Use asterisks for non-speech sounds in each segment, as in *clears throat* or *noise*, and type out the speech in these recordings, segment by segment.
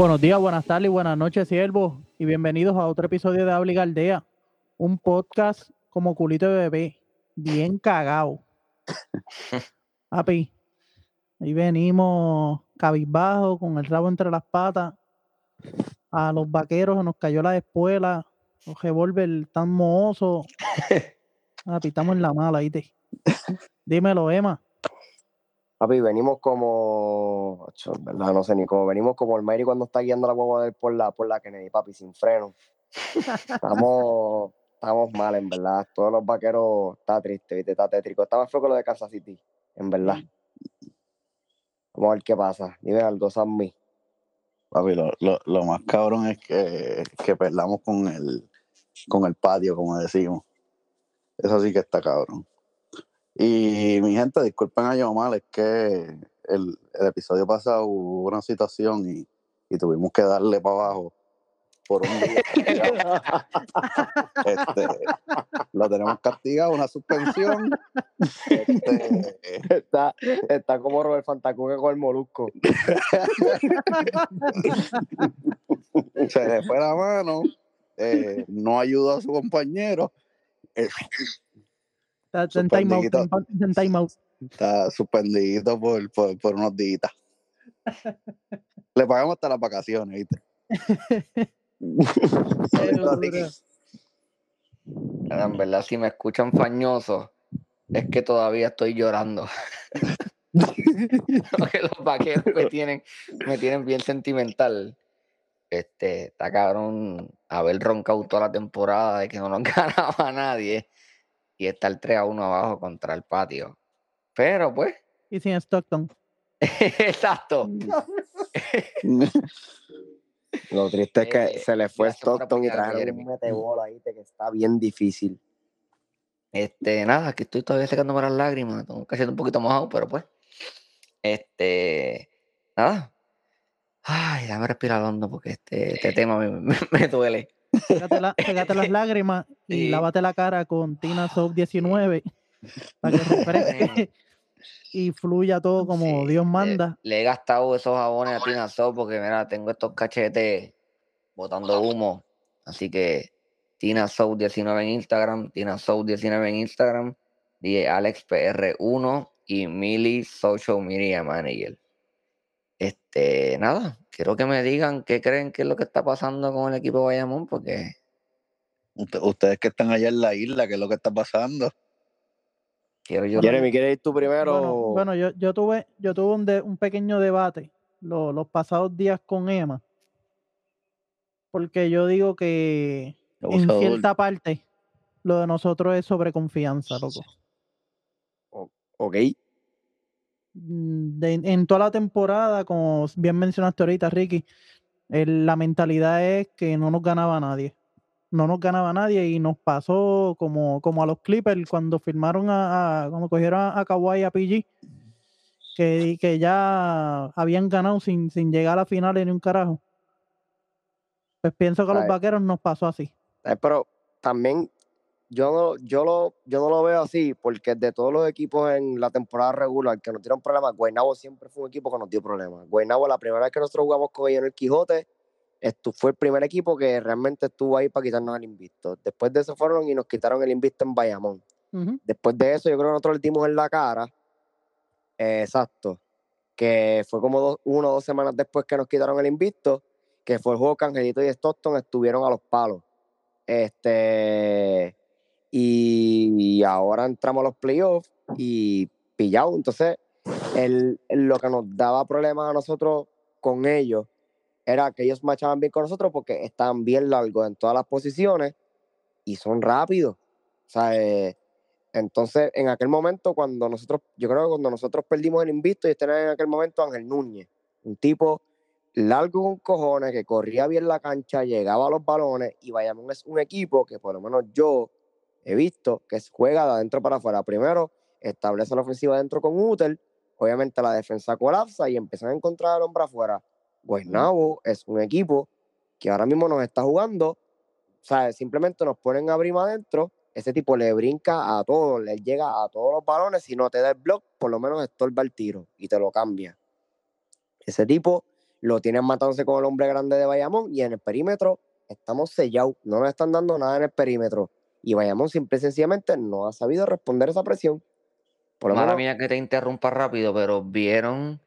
Buenos días, buenas tardes y buenas noches, siervos, y bienvenidos a otro episodio de Habla y Galdea, un podcast como culito de bebé, bien cagado. *laughs* Papi, ahí venimos cabizbajo, con el rabo entre las patas. A los vaqueros se nos cayó la espuela, los revólver tan mohosos. *laughs* Papi, estamos en la mala, ¿viste? *laughs* Dímelo, Emma. Papi, venimos como. ocho, ¿verdad? No sé ni cómo. Venimos como el Mary cuando está guiando la guagua de él por la, por la Kennedy, papi, sin freno. Estamos, estamos mal, en verdad. Todos los vaqueros está triste, ¿viste? Está tétrico. Está más feo que lo de Kansas City, en verdad. Vamos a ver qué pasa. Dime algo, Sammy. Papi, lo, lo, lo más cabrón es que, que perdamos con el, con el patio, como decimos. Eso sí que está cabrón. Y mi gente, disculpen a yo mal, es que el, el episodio pasado hubo una situación y, y tuvimos que darle para abajo por un día. *laughs* *laughs* Este, lo tenemos castigado, una suspensión. Este, Está, está como Robert Fantacuque con el molusco. *laughs* se le fue la mano, eh, no ayudó a su compañero. eh, Está está en timeout, está en- en timeout. está suspendido por, por, por unos días. *laughs* Le pagamos hasta las vacaciones, ¿viste? *laughs* Pero, en verdad, si me escuchan fañoso, es que todavía estoy llorando. *laughs* Porque los vaqueros me tienen, me tienen bien sentimental. Este, está cabrón haber roncado toda la temporada de que no nos ganaba nadie y estar 3 a 1 abajo contra el patio. Pero pues, Y sin Stockton. *laughs* exacto. *laughs* Lo triste es que Eh, se le fue Stockton y trajeron un ahí que está bien difícil. Este, nada, que estoy todavía secándome las lágrimas, tengo que un poquito mojado, pero pues. Este, nada. Ay, déjame respirar hondo porque este, este *laughs* tema me, me- me duele. La- sécate las *laughs* lágrimas y lávate la cara con Tina Soap 19 para que refresque *laughs* y fluya todo como Sí, Dios manda. Le, he gastado esos jabones a Tina Soap porque, mira, tengo estos cachetes botando humo. Así que Tina Soap 19 en Instagram, Tina Soap 19 en Instagram, DJ AlexPR1 y Millie Social Media Manager. Este, nada, quiero que me digan qué creen que es lo que está pasando con el equipo de Bayamón, porque Usted- Ustedes que están allá en la isla, ¿qué es lo que está pasando? quiero yo. Jeremy, ¿quieres ir tú primero? Bueno, bueno, yo, yo tuve, yo tuve un, de- un pequeño debate lo- los pasados días con Emma. Porque yo digo que en cierta parte lo de nosotros es sobreconfianza, loco. Ok. Mm, de- en toda la temporada, como bien mencionaste ahorita, Ricky, el- la mentalidad es que no nos ganaba nadie. No nos ganaba nadie y nos pasó como, como a los Clippers cuando firmaron a, a- cuando cogieron a, a Kawhi y a PG, que, que ya habían ganado sin, sin llegar a la final ni un carajo. Pues pienso que a los Ay. vaqueros nos pasó así. Pero también yo no, yo, lo, yo no lo veo así, porque de todos los equipos en la temporada regular que nos dieron problemas, Guaynabo siempre fue un equipo que nos dio problemas. Guaynabo, la primera vez que nosotros jugamos con ellos en el Quijote, esto fue el primer equipo que realmente estuvo ahí para quitarnos el invicto. Después de eso fueron y nos quitaron el invicto en Bayamón. Después de eso, yo creo que nosotros le dimos en la cara. eh, exacto. Que fue como dos, una o dos semanas después que nos quitaron el invicto, que fue el juego que Angelito y Stockton estuvieron a los palos. Este. Y, ahora entramos a los playoffs y pillado. Entonces, el, lo que nos daba problemas a nosotros con ellos era que ellos marchaban bien con nosotros porque estaban bien largos en todas las posiciones y son rápidos. O sea, eh, entonces, en aquel momento, cuando nosotros, yo creo que cuando nosotros perdimos el invicto, y este era en aquel momento Ángel Núñez, un tipo largo con cojones, que corría bien la cancha, llegaba a los balones, y Bayamón es un equipo que por lo menos yo he visto que juega de adentro para afuera. Primero, establece la ofensiva adentro con Uter, obviamente la defensa colapsa y empiezan a encontrar al hombre afuera. Guaynabo es un equipo que ahora mismo nos está jugando, o sea, simplemente nos ponen a abrir adentro ese tipo le brinca a todos, le llega a todos los balones, si no te da el block, por lo menos estorba el tiro y te lo cambia. Ese tipo, lo tienen matándose con el hombre grande de Bayamón y en el perímetro estamos sellados, no nos están dando nada en el perímetro. Y Bayamón simple y sencillamente no ha sabido responder esa presión. Por lo Mala mía que te interrumpa rápido, pero vieron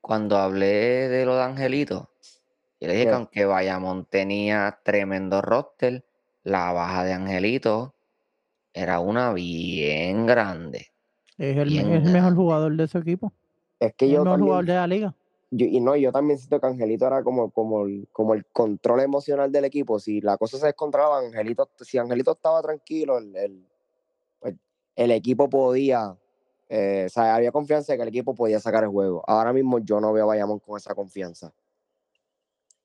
cuando hablé de lo de Angelito. Yo le dije que aunque Bayamón tenía tremendo roster, la baja de Angelito era una bien grande. Es el, mejor jugador de ese equipo. Es que yo el mejor jugador de la liga. Y no, yo también siento que Angelito era como, como, el, control emocional del equipo. Si la cosa se descontrolaba, Angelito, si Angelito estaba tranquilo, el, el, pues, equipo podía, eh, o sea, había confianza de que el equipo podía sacar el juego. Ahora mismo yo no veo a Bayamón con esa confianza.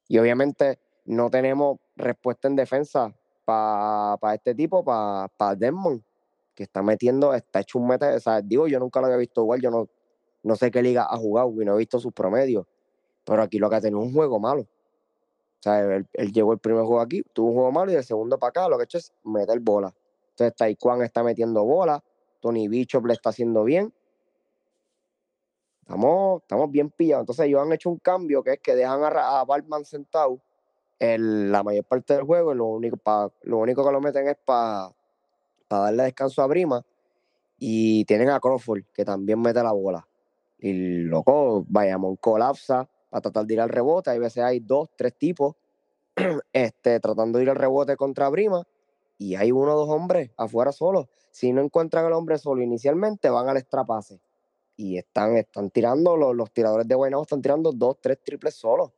Y obviamente no tenemos respuesta en defensa para este tipo, para pa Desmond, que está metiendo, está hecho un meta. O sea, digo, yo nunca lo había visto igual, yo no, no sé qué liga ha jugado y no he visto sus promedios. Pero aquí lo que ha tenido es un juego malo. O sea, él, llegó el primer juego aquí, tuvo un juego malo y el segundo para acá lo que ha hecho es meter bola. Entonces, Taekwondo está metiendo bola, Tony Bishop le está haciendo bien. Estamos, estamos bien pillados. Entonces, ellos han hecho un cambio que es que dejan a, a Bartman sentado la mayor parte del juego. Lo único, lo único que lo meten es para darle descanso a Brima. Y tienen a Crawford, que también mete la bola. Y loco, vayamos, colapsa para tratar de ir al rebote. Hay veces hay dos, tres tipos *clears throat* este, tratando de ir al rebote contra Brima. Y hay uno o dos hombres afuera solos. Si no encuentran al hombre solo inicialmente, van al extrapase. Y están, están tirando, los, los tiradores de Guaynabo están tirando dos, tres triples solos.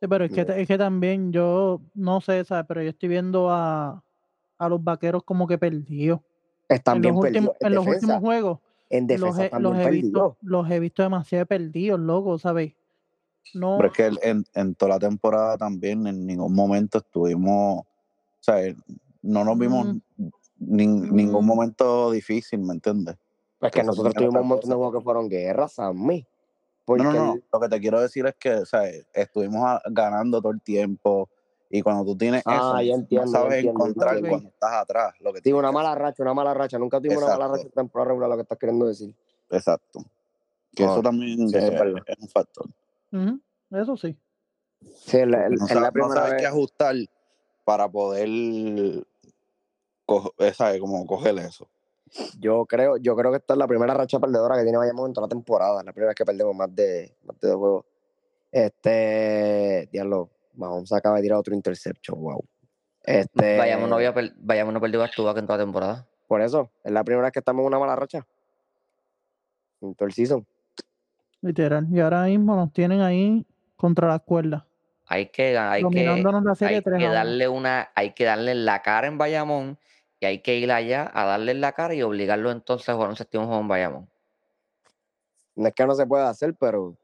Sí, pero es que, es que también yo, no sé, ¿sabes? Pero yo estoy viendo a, a los vaqueros como que perdidos. Están en bien los perdidos. últimos, en, los últimos juegos. En defensa los, he, los he visto, los he visto demasiado perdidos, loco, ¿sabes? No. Pero es que en, en, toda la temporada también en ningún momento estuvimos, o sea, no nos vimos mm. ningún momento difícil, ¿me entiendes? Es que, nosotros tuvimos un montón de juegos que fueron guerras, a mí. No, no, no, lo que te quiero decir es que o sea, estuvimos ganando todo el tiempo y cuando tú tienes ah, eso, entiendo, no sabes encontrar cuando estás atrás. Lo que sí, una mala racha, una mala racha. Nunca tuvimos una mala racha temporada regular, lo que estás queriendo decir. Exacto. Que eso también es, es, un factor. Eso sí. Sí, el, el, no, la no sabes qué ajustar para poder coger, ¿sabes? Como coger eso. Yo creo, yo creo que esta es la primera racha perdedora que tiene Bayamón en toda la temporada. La primera vez que perdemos más de, más de dos juegos. Este, diablo, vamos a acabar de tirar otro interception, wow. Este, Bayamón no, había Bayamón no perdió en toda la temporada. Por eso, es la primera vez que estamos en una mala racha. En todo el season. Literal. Y ahora mismo nos tienen ahí contra las cuerdas. Hay que, hay que, hay que darle una, hay que darle la cara en Bayamón y hay que ir allá a darle la cara y obligarlo entonces a jugar un séptimo juego en Bayamón. No es que no se pueda hacer, pero.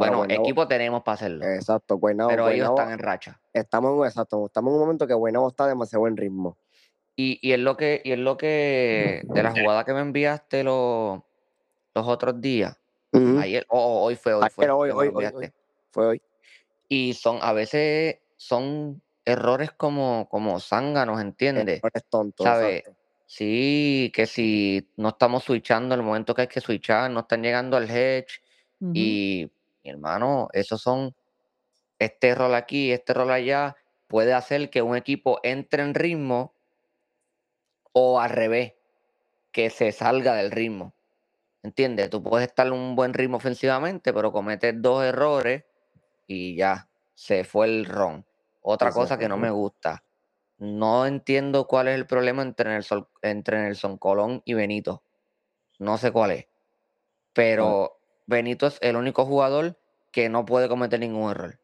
Bueno, equipo tenemos para hacerlo. Exacto, Guaynabo. Pero ellos están en racha. Estamos en, exacto, estamos en un momento que Guaynabo está demasiado buen ritmo. Y, y, es lo que, y es lo que, de la jugada que me enviaste los, los otros días, ayer, o hoy fue, hoy fue. hoy, hoy, hoy, fue hoy. Y son, a veces son errores como, como zánganos, ¿entiendes? Errores tontos. ¿Sabes? Sí, que si no estamos switchando en el momento que hay que switchar, no están llegando al hedge. Y, mi hermano, esos son este rol aquí, este rol allá, puede hacer que un equipo entre en ritmo o al revés, que se salga del ritmo. ¿Entiendes? Tú puedes estar en un buen ritmo ofensivamente, pero cometes dos errores y ya se fue el ron. Otra cosa que no me gusta. No entiendo cuál es el problema entre Nelson, entre Nelson Colón y Benito. No sé cuál es. Pero Benito es el único jugador que no puede cometer ningún error.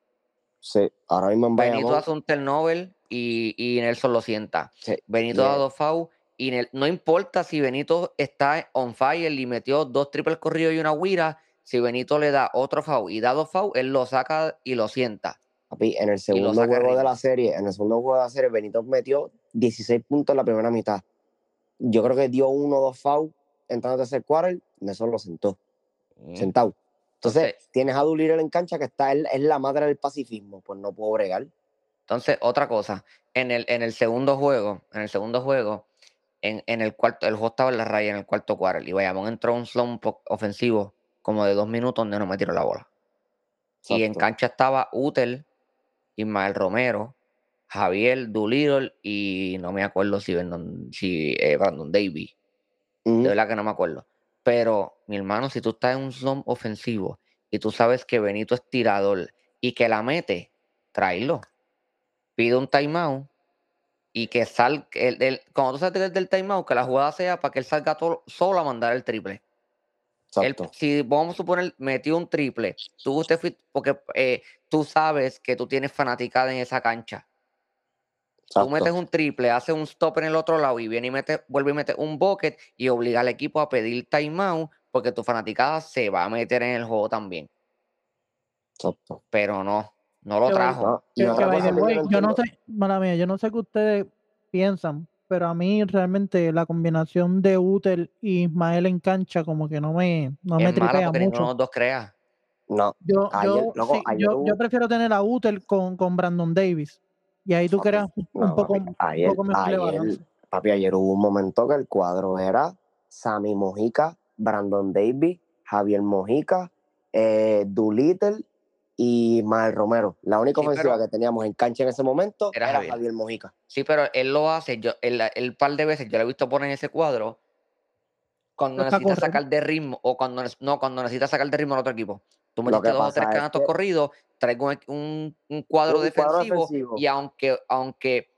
Sí, ahora mismo en Benito hace un turnover y, y Nelson lo sienta. Benito da dos fouls y no importa si Benito está on fire y metió dos triples corridos y una guira, si Benito le da otro foul y da dos fouls, él lo saca y lo sienta en el segundo juego de la serie, en el segundo juego de la serie, Benito metió 16 puntos en la primera mitad. Yo creo que dio uno o dos fouls entrando a tercer quarter, eso lo sentó. Mm. Sentado. Entonces, tienes a Dulir en cancha que está, es la madre del pacifismo, pues no puedo bregar. Entonces, otra cosa, en el, en el segundo juego, en el segundo juego, en, en el cuarto, el juego estaba en la raya en el cuarto quarter y Bayamón entró un slump ofensivo como de dos minutos donde no me tiró la bola. Y en cancha estaba Utel, Ismael Romero, Javier Doolittle y no me acuerdo si, Brandon, si eh, Brandon Davis. De verdad que no me acuerdo. Pero, mi hermano, si tú estás en un zone ofensivo y tú sabes que Benito es tirador y que la mete, tráelo. Pide un timeout y que salga. El, el- cuando tú salgas del timeout, que la jugada sea para que él salga solo a mandar el triple. Él, si vamos a suponer, metió un triple, tú te fuiste, porque eh, tú sabes que tú tienes fanaticada en esa cancha. Tú Exacto. metes un triple, haces un stop en el otro lado y viene y mete, vuelve y mete un bucket y obliga al equipo a pedir timeout porque tu fanaticada se va a meter en el juego también. Exacto. Pero no, no lo trajo. Yo no yo no entiendo- sé, mala mía, yo no sé qué ustedes piensan, pero a mí realmente la combinación de Utel y Ismael en cancha como que no me, no me es mala tripea porque ninguno de mucho. los dos crea. No, Yo, ayer, yo, loco, sí, ayer yo, hubo- yo prefiero tener a Utel con, con Brandon Davis. Y ahí tú Papi, creas un, un no, poco, papi, un ayer, poco mejor ayer, balance. papi, ayer hubo un momento que el cuadro era Sammy Mojica, Brandon Davis, Javier Mojica, eh, Doolittle y Mael Romero. La única Sí, ofensiva pero- que teníamos en cancha en ese momento Era era, Javier. Javier Mojica. Sí, pero él lo hace, yo, el, el par de veces yo lo he visto poner en ese cuadro cuando necesita sacar de ritmo o cuando no, cuando necesita sacar de ritmo al otro equipo. Tú metiste dos o tres es canastos que- corridos, traigo un, un- cuadro Un cuadro defensivo defensivo. y aunque, aunque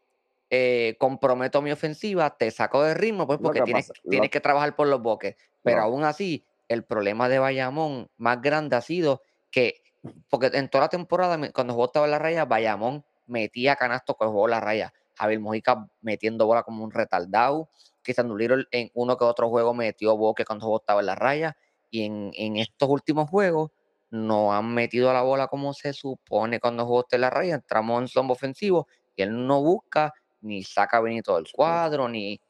eh, comprometo mi ofensiva, te saco de ritmo pues porque que tienes, pasa- lo- tienes que trabajar por los boques. Pero No. aún así, el problema de Bayamón más grande ha sido que, porque en toda la temporada, cuando jugó estaba en la raya, Bayamón metía canastos con jugó la raya. Javier Mojica metiendo bola como un retardado. Cristian Doolittle en uno que otro juego metió boque cuando jugó estaba en la raya. Y en, en estos últimos juegos no han metido la bola como se supone cuando jugó usted la raya. Entramos en zombo ofensivo y él no busca ni saca a Benito del cuadro, ni.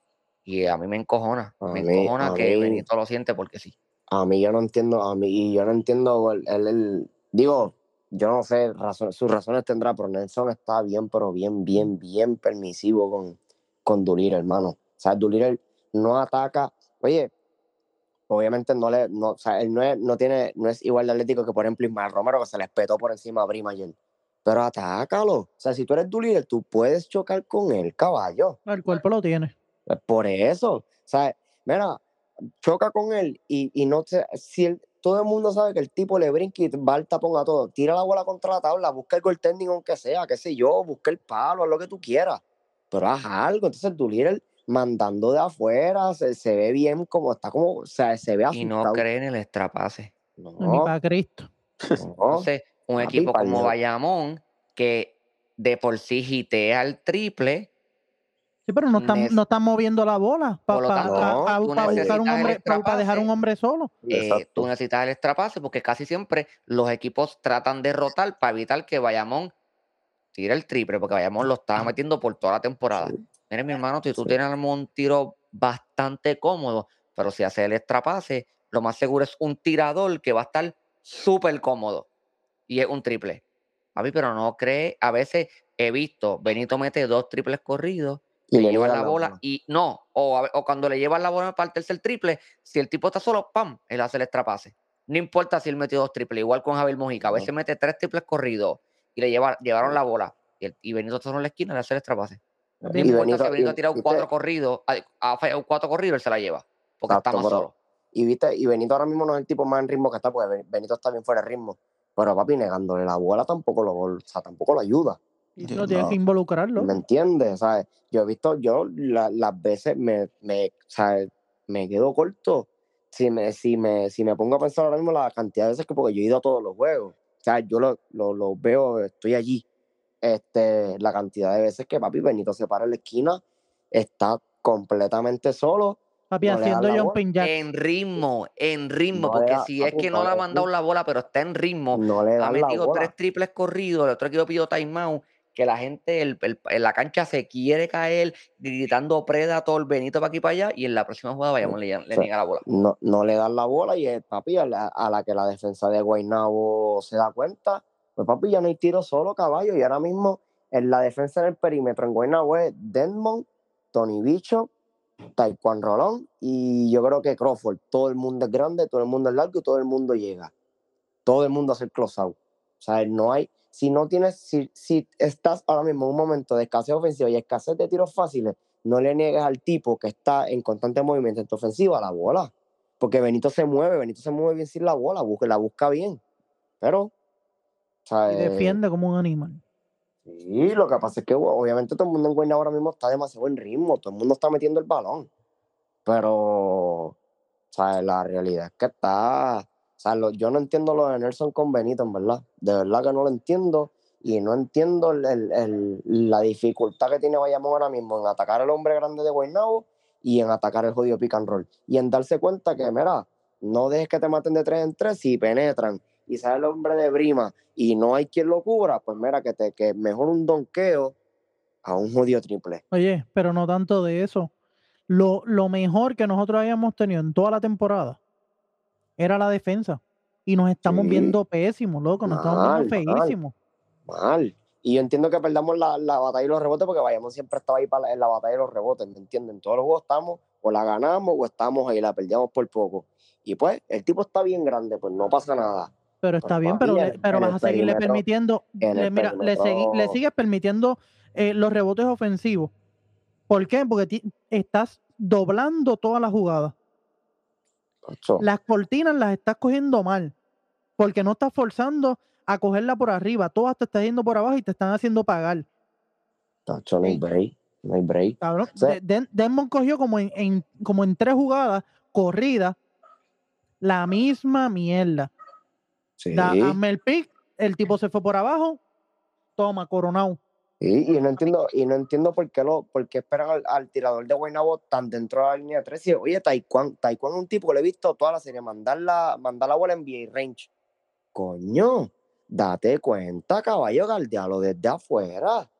Y a mí me encojona. A me mí- encojona a que mí- Benito lo siente porque sí. A mí yo no entiendo, a mí y yo no entiendo, el, el- el- digo, yo no sé, razón- sus razones tendrá, pero Nelson está bien, pero bien, bien, bien permisivo con, con Doolittle, hermano. O sea, Doolittle no ataca, oye, obviamente no le, no, o sea, él no, es, no tiene, no es igual de atlético que, por ejemplo, Ismael Romero, que se le espetó por encima a Brima ayer. Pero atácalo. O sea, si tú eres Doolittle, tú puedes chocar con él, caballo. El cuerpo lo tiene. Pues Por eso, o sea, mira, choca con él y, y no te, si él- todo el mundo sabe que el tipo le brinca y va al tapón a todo, tira la bola contra la tabla, busca el goaltending aunque sea, qué sé yo, busca el palo, haz lo que tú quieras, pero haz algo, entonces Doolittle mandando de afuera, se, se ve bien como, está como, o sea, se ve Y no asustado. cree en el extrapase. Ni No, para Cristo. no, Entonces, un papi, equipo como. Bayamón, que de por sí gitea el triple, Sí, pero no están, Nes- no están moviendo la bola para pa- dejar un hombre solo. eh, tú necesitas el extrapase porque casi siempre los equipos tratan de rotar para evitar que Bayamón tire el triple, porque Bayamón lo estaba metiendo por toda la temporada. Sí. Mire, mi hermano, si tú Sí. tienes un tiro bastante cómodo, pero si haces el extrapase, lo más seguro es un tirador que va a estar súper cómodo y es un triple. Papi, pero no cree, a veces he visto, Benito mete dos triples corridos Y le niegan la la bola y no, o, a o cuando le llevan la bola para el tercer triple, si el tipo está solo, ¡pam! Él hace el extrapase. No importa si él metió dos triples, igual con Javier Mojica. A veces mete tres triples corridos y le lleva- llevaron la bola. Y, el- y Benito está solo en la esquina, le hace el extrapase. No Y importa Benito- si Benito ha tirado viste- cuatro corridos, ha, fallado cuatro corridos, él se la lleva. Porque está Exacto, más pero- solo. Y viste, y Benito ahora mismo no es el tipo más en ritmo que está, porque Ben- Benito está bien fuera de ritmo. Pero papi, negándole la bola tampoco lo, o sea, tampoco lo ayuda. Y Sí, no tienes que involucrarlo. ¿Me entiendes? ¿Sabes? Yo he visto, yo la- las veces me, me, ¿sabes? me quedo corto. Si me, si, me, si me pongo a pensar ahora mismo la cantidad de veces que, porque yo he ido a todos los juegos. O sea, yo lo, lo, lo veo, estoy allí. Este, la cantidad de veces que papi Benito se para en la esquina, está completamente solo. Papi, no haciendo jumping jacks. En ritmo, en ritmo, No porque da- si es que no le ha mandado la bola, pero está en ritmo, No le ha metido bola. tres triples corridos, el otro equipo pidió timeout, que la gente el- el- en la cancha se quiere caer gritando Predator, Benito para aquí para allá, y en la próxima jugada vayamos le, le sea, niega la bola. no, no le dan la bola y el papi a la, a la que la defensa de Guaynabo se da cuenta, pues papi ya no hay tiro solo caballo y ahora mismo en la defensa del perímetro en Guaynabo es Denmond, Tony Bicho, Taekwondo Rolón y yo creo que Crawford, todo el mundo es grande, todo el mundo es largo y todo el mundo llega, todo el mundo hace el close out. O sea, no hay, si no tienes, si, si estás ahora mismo en un momento de escasez ofensiva y escasez de tiros fáciles, no le niegues al tipo que está en constante movimiento en tu ofensiva la bola. Porque Benito se mueve, Benito se mueve bien sin la bola, busca, la busca bien. Pero, sea, Y eh, defiende como un animal. Sí, lo que pasa es que obviamente todo el mundo en Guaynabo ahora mismo está demasiado en ritmo, todo el mundo está metiendo el balón. Pero, sea, la realidad es que está, o sea, lo- yo no entiendo lo de Nelson con Benito, en verdad. De verdad que no lo entiendo y no entiendo el- el- el- la dificultad que tiene Bayamón ahora mismo en atacar al hombre grande de Guaynabo y en atacar el jodido pick and roll. Y en darse cuenta que, mira, no dejes que te maten de tres en tres si penetran y sale el hombre de Brima y no hay quien lo cubra, pues mira, que, te, que mejor un donqueo a un jodido triple. Oye, pero no tanto de eso. Lo, lo mejor que nosotros habíamos tenido en toda la temporada era la defensa. Y nos estamos Sí. viendo pésimos, loco. Nos estamos viendo mal. feísimos. Mal. Y yo entiendo que perdamos la, la batalla y los rebotes porque Bayamón siempre estaba ahí para la- en la batalla y los rebotes, ¿me entienden? En todos los juegos estamos, o la ganamos o estamos ahí, la perdíamos por poco. Y pues, el tipo está bien grande, pues no pasa nada. Pero está bien, pero, le- pero vas a seguirle permitiendo. en le- mira, le, segui- le sigues permitiendo eh, los rebotes ofensivos. ¿Por qué? Porque ti- estás doblando todas las jugadas. Ocho, Las cortinas las estás cogiendo mal. Porque no estás forzando a cogerla por arriba. Todas te estás yendo por abajo y te están haciendo pagar. ocho, no hay break, no hay break. Cabrón, Den- Denmon cogió como en, en- como en tres jugadas corridas la misma mierda. Sí. Da, hazme el pick, el tipo se fue por abajo, toma, coronado. Sí, y no entiendo, y no entiendo por qué lo, por qué esperan al, al tirador de Guaynabo tan dentro de la línea 3. Y, oye, Taekwondo, Taekwondo es un tipo que le he visto toda la serie, mandar la, mandar la bola en NBA range. Coño, date cuenta, caballo, galdealo desde afuera.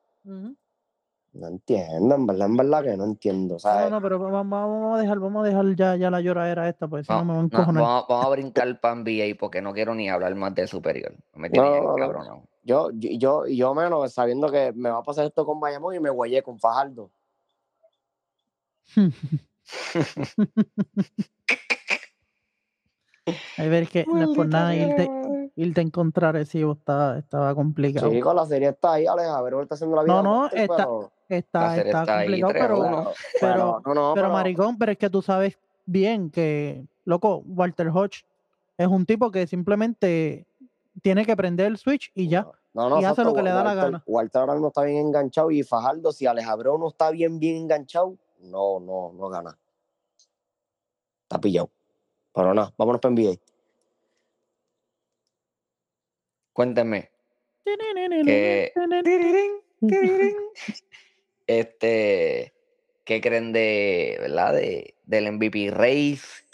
No entiendo, en verdad, en verdad que no entiendo. No, ¿sabes? no, pero vamos, vamos a dejar, vamos a dejar ya, ya la lloradera esta, pues si no, No, me van a no, encojonar. vamos, vamos a brincar para NBA porque no quiero ni hablar más de superior. Me tiene No, bien no, no. Yo, yo, yo, yo menos sabiendo que me va a pasar esto con Bayamón y me guayé con Fajardo. *laughs* Hay ver que no es por nada irte, irte a encontrar Recibo estaba, estaba complicado. Chico, la serie está ahí, Alex, a ver, ahorita haciendo la vida. No, no, está- pero- Está, está complicado, 3 a pero, 1. pero, no, no, pero maricón, pero es que tú sabes bien que, loco, Walter Hodge es un tipo que simplemente tiene que prender el switch y ya. No, no, y hace lo que le da la gana. Walter ahora mismo está bien enganchado y Fajardo, si Alex Abreu no está bien, bien enganchado, no, no, no gana. Está pillado. Pero nada, vámonos para NBA. Cuéntenme. Que- *laughs* Este, ¿qué creen de, verdad, de, del MVP Race?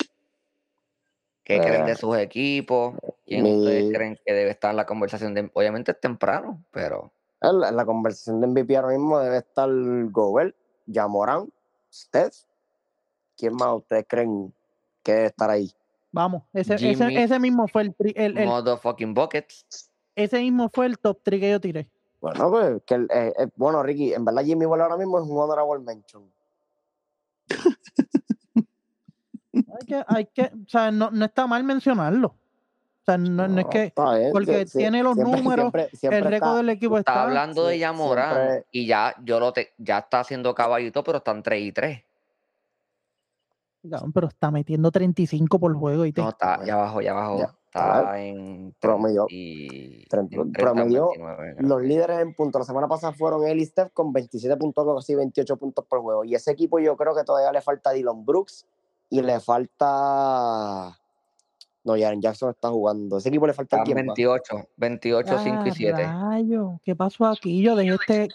¿Qué creen de Eh, sus equipos? ¿Quién mi- ustedes creen que debe estar en la conversación? De, obviamente es temprano, pero En la, en la conversación de MVP ahora mismo debe estar Gobert, Jamoran, Steph. ¿Quién más ustedes creen que debe estar ahí? Vamos, ese, ese, Jimmy- ese mismo fue el, el- el- motherfucking buckets. ese mismo fue el top 3 que yo tiré. Bueno, pues, que eh, eh, bueno, Ricky, en verdad Jimmy Butler ahora mismo es un honorable mention. Hay que, hay que, o sea, no, no está mal mencionarlo. O sea, no, no es que bien, porque sí, tiene los siempre- números, siempre- siempre el récord del equipo Está está. hablando de Yamorán siempre- y ya yo lo te, ya está haciendo caballito, pero están 3 y 3. Cabrón, Pero está metiendo 35 por juego y te. No, está, ya abajo, ya abajo. ya, está claro. en Promedio- 30 treinta- en 30, promedio 29, creo Los líderes en puntos la semana pasada fueron él y Steph con 27 puntos, casi 28 puntos por juego. Y ese equipo yo creo que todavía le falta Dylan Brooks y le falta... No, Jaren Jackson está jugando. Ese equipo le falta Están quién más? 28, 28, 5 y Ah, 7. rayo, ¿Qué pasó aquí? Yo dejé este,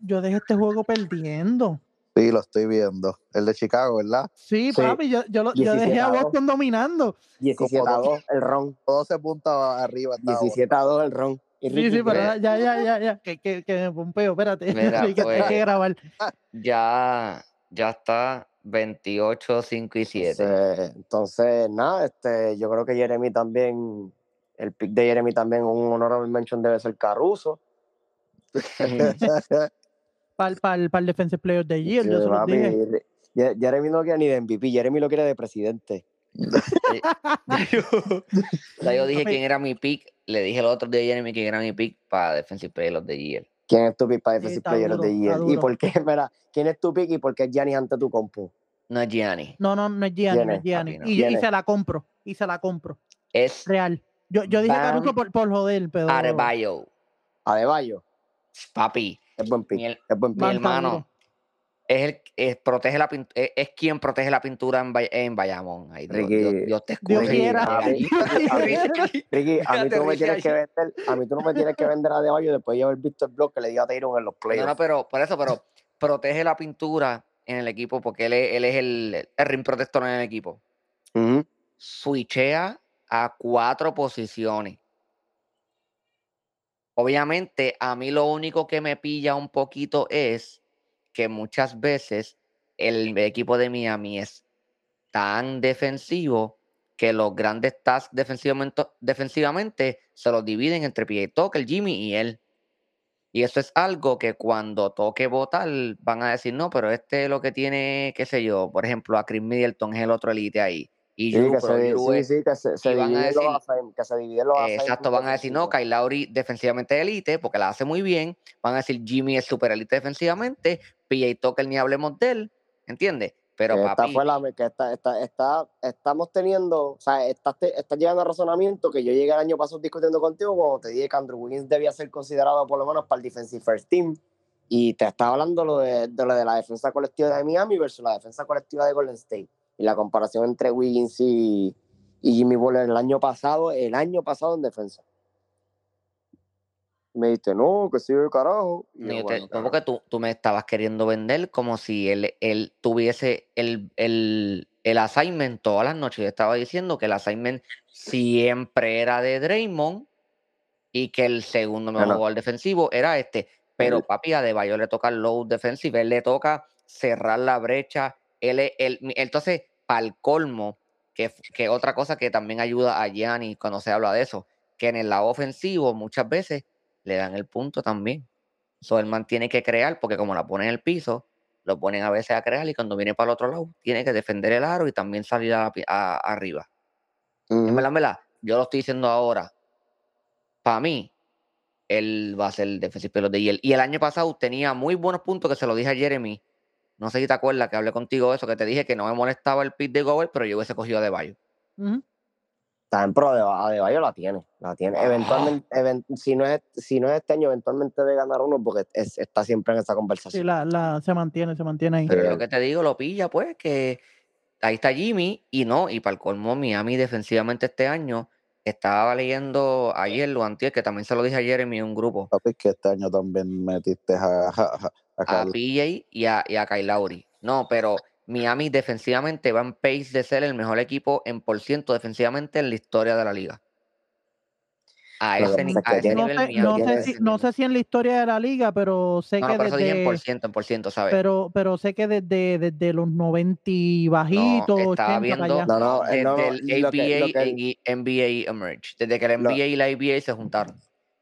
yo dejé este juego perdiendo. Sí, lo estoy viendo. El de Chicago, ¿verdad? Sí, Sí. papi, yo, yo, lo- yo 17 dejé a a. Boston dominando. 17 a 2 el ron. 12 puntos arriba. estaba 17 a 2 el ron. Y Sí, Ricky, sí, pero pues. ya, ya, ya, ya, que, que, que me pompeo, espérate. *laughs* Mira, hay, que, hay pues. que grabar. Ya, ya está 28, 5 y 7. Entonces, entonces, nada, este, yo creo que Jeremy también, el pick de Jeremy también, un honorable mention debe ser Caruso. *laughs* *laughs* Para el, para el, para el Defensive Player de Year, yo Sí, papi, dije. Jeremy no quiere ni de MVP, Jeremy lo quiere de presidente. *laughs* *laughs* yo, yo dije quién era mi pick le dije el otro día a Jeremy que era mi pick para Defensive Player of the Year. ¿Quién es tu pick para Sí, Defensive está Player of duro, the está Year? ¿Y por qué, *laughs* mira, quién es tu pick y por qué es Giannis ante tu compu? No es Gianni. No, no, no es Gianni, no ¿Quién es? Gianni. Papi, no. Y, y ¿Quién se la compro, y se la compro. Es Real. Yo, yo dije Caruso por, por joder, pero. Arebayo. Adebayo. Papi, Es buen pick. mi, el- Es buen mi pick. Bam está hermano es el es, protege la pint- es, es quien protege la pintura en, Bay- en Bayamón. Ay, Dios, Dios- te Dios escuche. quiera. A mí- Allí- a mí- Ricky, Ricky, a mí tú no me tienes que vender, a mí tú no me tienes que vender a Adebayo después de haber visto el blog que le dio a Tyron en los No, playoffs. no, pero por eso, pero protege la pintura en el equipo porque él es, él es el, el ring protector en el equipo. Switchea a cuatro posiciones. Obviamente, a mí lo único que me pilla un poquito es que muchas veces el equipo de Miami es tan defensivo que los grandes tasks defensivamente, se los dividen entre PJ Tucker, Jimmy y él. Y eso es algo que cuando toque votar van a decir, no, pero este es lo que tiene, qué sé yo, por ejemplo, a Chris Middleton es el otro elite ahí. Y Sí, que pero se, Jrue sí, sí, que se, se van a decir- los que se dividen los exacto, van a decir, no. Kyle Lowry defensivamente de elite porque la hace muy bien. Van a decir, Jimmy es super elite defensivamente. PJ Tucker ni hablemos de él, ¿entiendes? Pero esta papi, fue la que está, está, está, estamos teniendo, o sea, estás, estás llegando a razonamiento que yo llegué el año pasado discutiendo contigo cuando te dije que Andrew Wiggins debía ser considerado por lo menos para el Defensive First Team. Y te estaba hablando lo de, de lo de la defensa colectiva de Miami versus la defensa colectiva de Golden State. Y la comparación entre Wiggins y, y Jimmy Butler el año pasado, el año pasado en defensa. Me dijiste, no, que sigue carajo. Y yo, te- porque tú, tú me estabas queriendo vender como si él, él tuviese el, el, el assignment todas las noches. Yo estaba diciendo que el assignment siempre era de Draymond y que el segundo mejor jugador defensivo era este. Pero papi, a Bayo le toca el low defensive, él le toca cerrar la brecha. Él, él- entonces, para el colmo, que, que otra cosa que también ayuda a Gianni cuando se habla de eso, que en el lado ofensivo muchas veces le dan el punto también. So, el man tiene que crear, porque como la ponen en el piso, lo ponen a veces a crear y cuando viene para el otro lado, tiene que defender el aro y también salir a a- arriba. Verdad, en verdad, yo lo estoy diciendo ahora. Para mí, él va a ser el defensive player the year. Y el año pasado tenía muy buenos puntos que se lo dije a Jeremy. No sé si te acuerdas que hablé contigo de eso, que te dije que no me molestaba el pick de Gobert, pero yo hubiese cogido de Bayo. Ujú. También, pero de, Adebayo la tiene, la tiene. Ah. Eventualmente, even- si, no es, si no es este año, eventualmente debe ganar uno porque es- está siempre en esa Sí, conversación. la, la, se mantiene, se mantiene ahí. Pero Sí. lo que te digo, lo pilla, pues, que ahí está Jimmy y no, y para el colmo, Miami defensivamente este año, estaba leyendo ayer o antier, que también se lo dije a Jeremy en un grupo, Papi, que este año también metiste a, a, a, a. PJ y a, y a Kyle Lowry. No, pero Miami defensivamente va en pace de ser el mejor equipo en por ciento defensivamente en la historia de la liga. A ese, ni- a ese No nivel sé, no, sé si, ese no nivel. sé si en la historia de la liga, pero sé No, que por desde, ciento, en por ciento, ¿sabes? pero, pero sé que desde, desde los 90 y bajitos, estaba 80 para viendo allá. No, no, desde eh, el ABA que- y NBA emerge, desde que el Lo- NBA y la ABA se juntaron.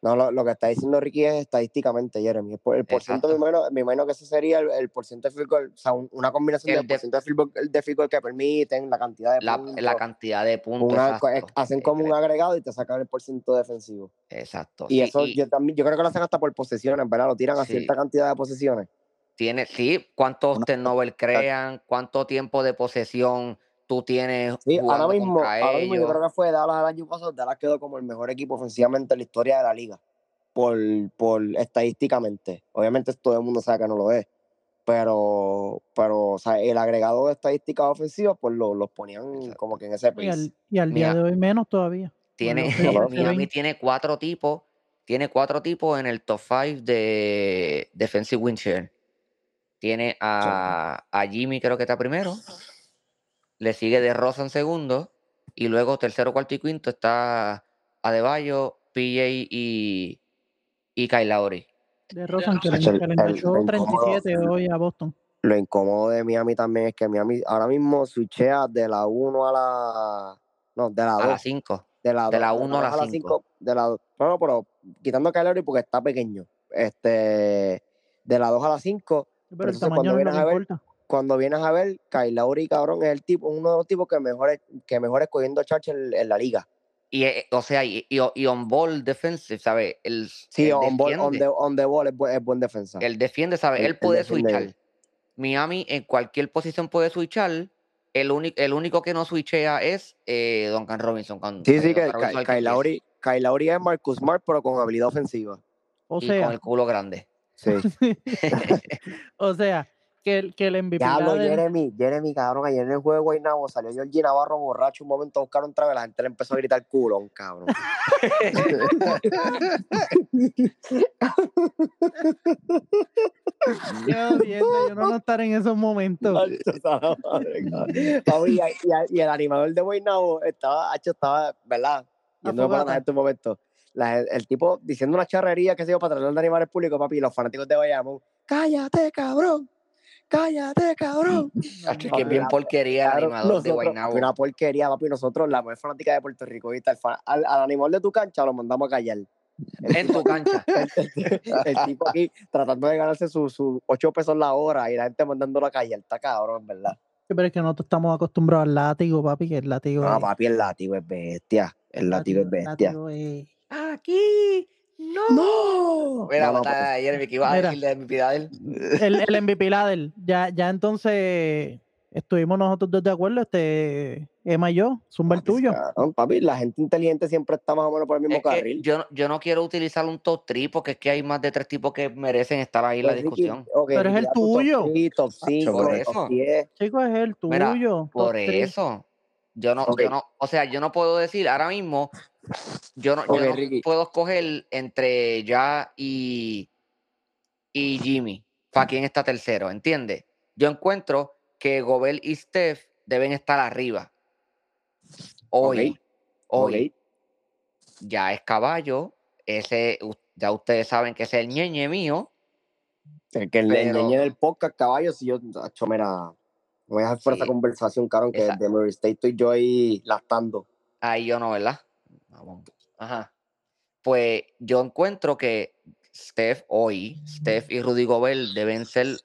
No, lo, lo que está diciendo Ricky es estadísticamente, Jeremy. El por- el porciento, me Exacto. imagino, me imagino que ese sería el, el porciento de field goal, o sea, un- una combinación El del de- porciento de field, goal, de field goal que permiten, la cantidad de La, puntos. la cantidad de puntos. una- co- exacto, hacen como un agregado y te sacan el porciento defensivo. Exacto. Y sí, eso y yo también, yo creo que lo hacen hasta por posesiones, ¿verdad? Lo tiran a Sí. cierta cantidad de posesiones. tiene, sí, cuántos turnovers crean, cuánto tiempo de posesión tú tienes Sí, ahora mismo, ahora mismo yo creo que fue Dallas el año pasado, Dallas quedó como el mejor equipo ofensivamente en la historia de la liga, por, por estadísticamente. Obviamente todo el mundo sabe que no lo es, pero, pero o sea, el agregado de estadísticas ofensivas, pues lo- los ponían como que en ese Y al, y al día Mira, de hoy menos todavía. Tiene, Bueno, *laughs* Miami tiene cuatro tipos, tiene cuatro tipos en el top 5 de defensive win share. Tiene a, a Jimmy, creo que está primero. Le sigue de Rosa en segundo. Y luego tercero, cuarto y quinto está Adebayo, PJ y, y Kyle Lowry. De Rosan, que le, el- el- enganchó el incómodo. 37 hoy a Boston. Lo incómodo de Miami también es que Miami ahora mismo switchea de la 1 a la... No, de la A 2. las 5. De la, De la la uno a la dos cinco. cinco, De la, no, no, pero quitando a Kyle Lowry porque está pequeño. Este, de la 2 a la 5, Pero el entonces tamaño cuando no a ver- importa. Cuando vienes a ver, Kyle Lowry, cabrón, es el tipo, uno de los tipos que mejor, es- que mejor escogiendo charge en, en la liga. Y, eh, o sea, y, y, y on ball defensive, ¿sabes? El, Sí, on, ball, on, the, on the ball es, bu- es buen defensa. él defiende, ¿sabes? él- puede switchar. Miami en cualquier posición puede switchar. El, único el único que no switchea es eh, Duncan Robinson. Cuando, Sí, sí, eh, que Robinson Kyle Lowry, Kyle Lowry es Marcus Smart, pero con habilidad ofensiva. O y con sea, el culo grande. Sí. *laughs* *laughs* o sea, que, el- que el MVP Diablo, del- Jeremy, Jeremy, cabrón, ayer en el juego de Guaynabo salió Georgie Navarro borracho un momento a buscar otra vez, la gente le empezó a gritar culón, cabrón. *laughs* Qué jodienda, yo no no estar en esos momentos. Y, y- y el animador de Guaynabo estaba, estaba, ¿verdad? Yendo para Afogata. en estos momentos. La- el tipo diciendo una charrería que se dio para tratar de animar al público, papi, y los fanáticos de Bayamón, cállate, cabrón, cállate, cabrón. *laughs* Hacho, es que es bien porquería el animador de nosotros- Guaynabo. Una porquería, papi. Nosotros, la mujer fanática de Puerto Rico, ¿viste? Al, al, al animal de tu cancha lo mandamos a callar. En tu cancha. *laughs* El tipo aquí tratando de ganarse sus su 8 pesos la hora y la gente mandándolo a callar. Está cabrón, en verdad. Sí, Pero es que nosotros estamos acostumbrados al látigo, papi, que el látigo No, es- papi, el látigo es bestia. El látigo es el bestia. látigo es- Aquí. No. ¡No! Mira, No, no, mata a Jeremy, que iba a Mira. decir de MVP de él. el, el MVP ladder. Ya, ya entonces estuvimos nosotros dos de acuerdo, este Emma y yo, zumba el tuyo. cabrón, papi, la gente inteligente siempre está más o menos por el mismo Es que carril. yo, no- yo no quiero utilizar un top 3 porque es que hay más de tres tipos que merecen estar ahí en la Pues, Ricky, discusión. Pero es el da tu top tuyo. three, Top 5, por top eso. 10. Chicos, es el tuyo. Por three. eso. Yo no, yo no, o sea, yo no puedo decir ahora mismo, yo no, yo no puedo escoger entre ya y, y Jimmy. ¿Para quién está tercero? ¿Entiendes? Yo encuentro que Gobel y Steph deben estar arriba. Hoy, hoy, ya es caballo. Ese, ya ustedes saben que es el ñeñe mío. El que el, ñeñe del podcast, caballo, si yo, acho, mira, no voy a dejar fuera esa Sí. conversación, cabrón, que Esa- de Murray State estoy yo ahí lactando. Ahí yo no, ¿verdad? Vamos. Ajá. Pues yo encuentro que Steph hoy, Steph y Rudy Gobert deben ser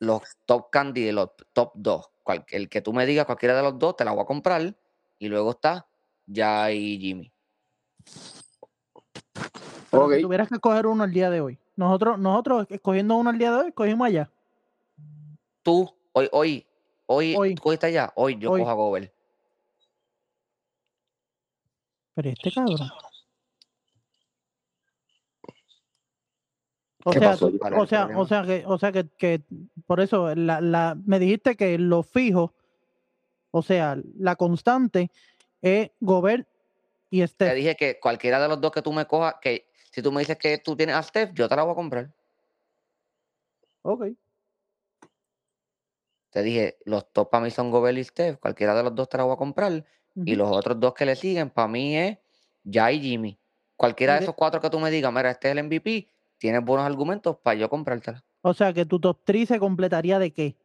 los top candidatos, los top dos. Cual- el que tú me digas cualquiera de los dos, te la voy a comprar. Y luego está ya y Jimmy. Pero Ok. si tuvieras que escoger uno el día de hoy. Nosotros, nosotros escogiendo uno el día de hoy, cogimos allá. Tú, hoy, hoy, hoy, Hoy. tú cogiste allá. Hoy yo Hoy. cojo a Gobert. Pero este cabrón. O ¿Qué sea, o sea, o sea que, o sea que, que por eso la, la, me dijiste que lo fijo, o sea, la constante es Gobert y Te Steph. dije que cualquiera de los dos que tú me cojas, que si tú me dices que tú tienes a Steph, yo te la voy a comprar. Ok. Te dije, los top para mí son Gobert y Steph. Cualquiera de los dos te la voy a comprar. Y los otros dos que le siguen, para mí es ya y Jimmy. Cualquiera de esos cuatro que tú me digas, mira, este es el MVP, tienes buenos argumentos para yo comprártela. O sea que tu top 3 se completaría de qué?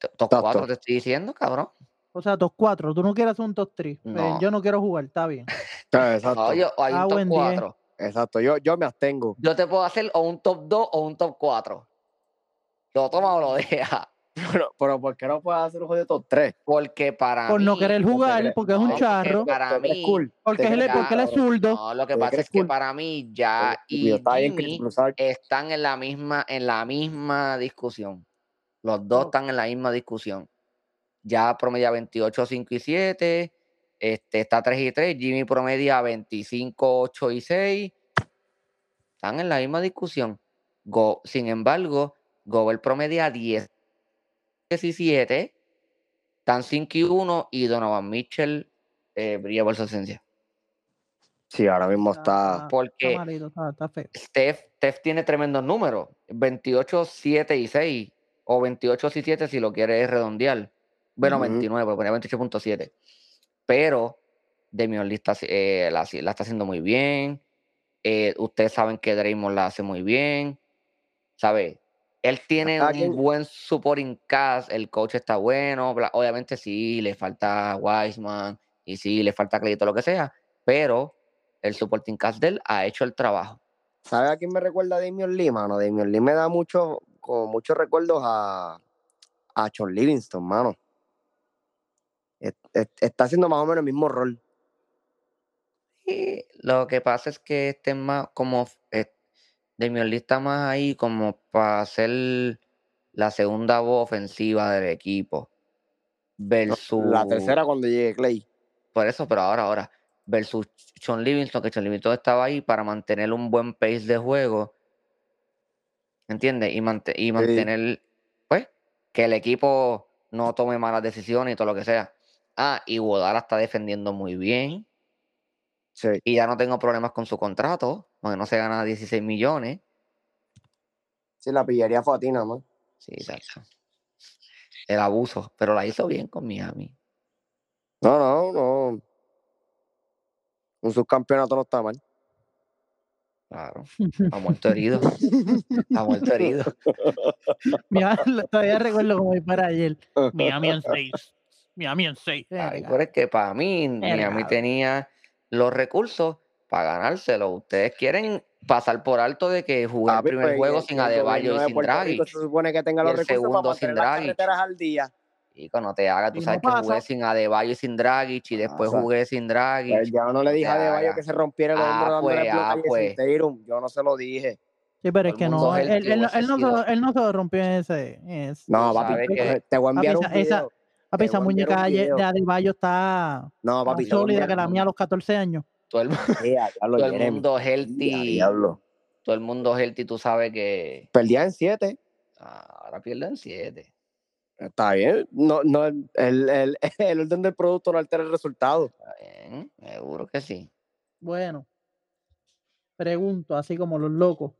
Top Exacto. cuatro te estoy diciendo, cabrón. O sea, top 4. Tú no quieres hacer un top 3. No. yo no quiero jugar, está bien. *laughs* Ah, Exacto. No, yo, hay Ah, un top buen diez. cuatro. Exacto. Yo, yo me abstengo. Yo te puedo hacer o un top 2 o un top 4. Lo toma o lo deja. Pero, pero ¿por qué no puedes hacer un jodido top 3? Porque para Por no mí- querer jugar, crees- porque es no, un porque charro. para Tú eres mí- cool. Porque es- crees porque él es zurdo. No, lo que Porque pasa es que cool. para mí ya y Jimmy están en la misma, en la misma discusión. Los dos Oh. están en la misma discusión. Ya promedia 28, 5 y 7. Este, está 3 y 3. Jimmy promedia 25, 8 y 6. Están en la misma discusión. Go, sin embargo, Gobert promedia 10, 17. Están 5 y 1. Y Donovan Mitchell eh, brilla por su ausencia. Sí, ahora mismo está. Está Porque malito, está, está feo. Steph, Steph tiene tremendos números. 28, 7 y 6. O 28 y 7 si lo quieres redondear. Bueno, Ujú. 29, porque ponía 28.7. Pero Demian Lee está, eh, la, la está haciendo muy bien. Eh, ustedes saben que Draymond la hace muy bien. ¿Sabe? Él tiene un buen supporting cast. El coach está bueno. Obviamente sí, le falta Wiseman. Y sí, le falta crédito, lo que sea. Pero el supporting cast de él ha hecho el trabajo. ¿Sabes a quién me recuerda a Damian Lee, mano? Damian Lee me da mucho, como muchos recuerdos a, a John Livingston, mano. Es- es- está haciendo más o menos el mismo rol. Sí, lo que pasa es que este es más como Damian Lee está más ahí como para ser la segunda voz ofensiva del equipo. Versus. La tercera cuando llegue Clay. Por eso, pero ahora, ahora. Versus Sean Livingston, que Sean Livingston estaba ahí para mantener un buen pace de juego. ¿Entiendes? Y, mante- y mantener, pues, que el equipo no tome malas decisiones y todo lo que sea. Ah, y Guadalajara está defendiendo muy bien. Sí. Y ya no tengo problemas con su contrato, porque no se gana 16 millones. Sí, la pillaría fue a ti nada más. Sí, exacto. El abuso, pero la hizo bien con Miami. No, no, no. Un subcampeonato no está mal. Claro. Ha muerto herido. Ha muerto herido. *laughs* Mira, todavía recuerdo como para ayer. Miami en 6. Miami en 6. Ay, pero es que para mí, Miami tenía los recursos para ganárselo. Ustedes quieren pasar por alto de que jugué el Papi, primer pues, juego el- sin el Adebayo y sin Draghi. Se supone que tenga Y los el recursos segundo para sin carreteras al día. Y cuando te haga, tú sabes no que jugué sin Adebayo y sin Dragic y después o sea, jugué sin Dragic. Pues ya no le dije a Adebayo que se rompiera el Ah, hombro pues, ah, a Jason pues. Yo no se lo dije. Sí, pero es que el no, mundo él, él no, hubiese él, no se, él no se rompió en ese. en ese. No, papi, sabes que- te voy a enviar un esa- video. Papi, esa muñeca de de Adebayo está No, más papi, a sólida que la mía a los 14 años. todo el, Yeah, *laughs* diablo, todo el Jeremy. mundo Yeah, healthy. diablo. Todo el mundo healthy, tú sabes que Perdía en 7. ah, ahora pierden 7. Está bien. No, no, el, el, *laughs* el orden del producto no altera el resultado. Está bien, seguro que sí. Bueno, pregunto, así como los locos.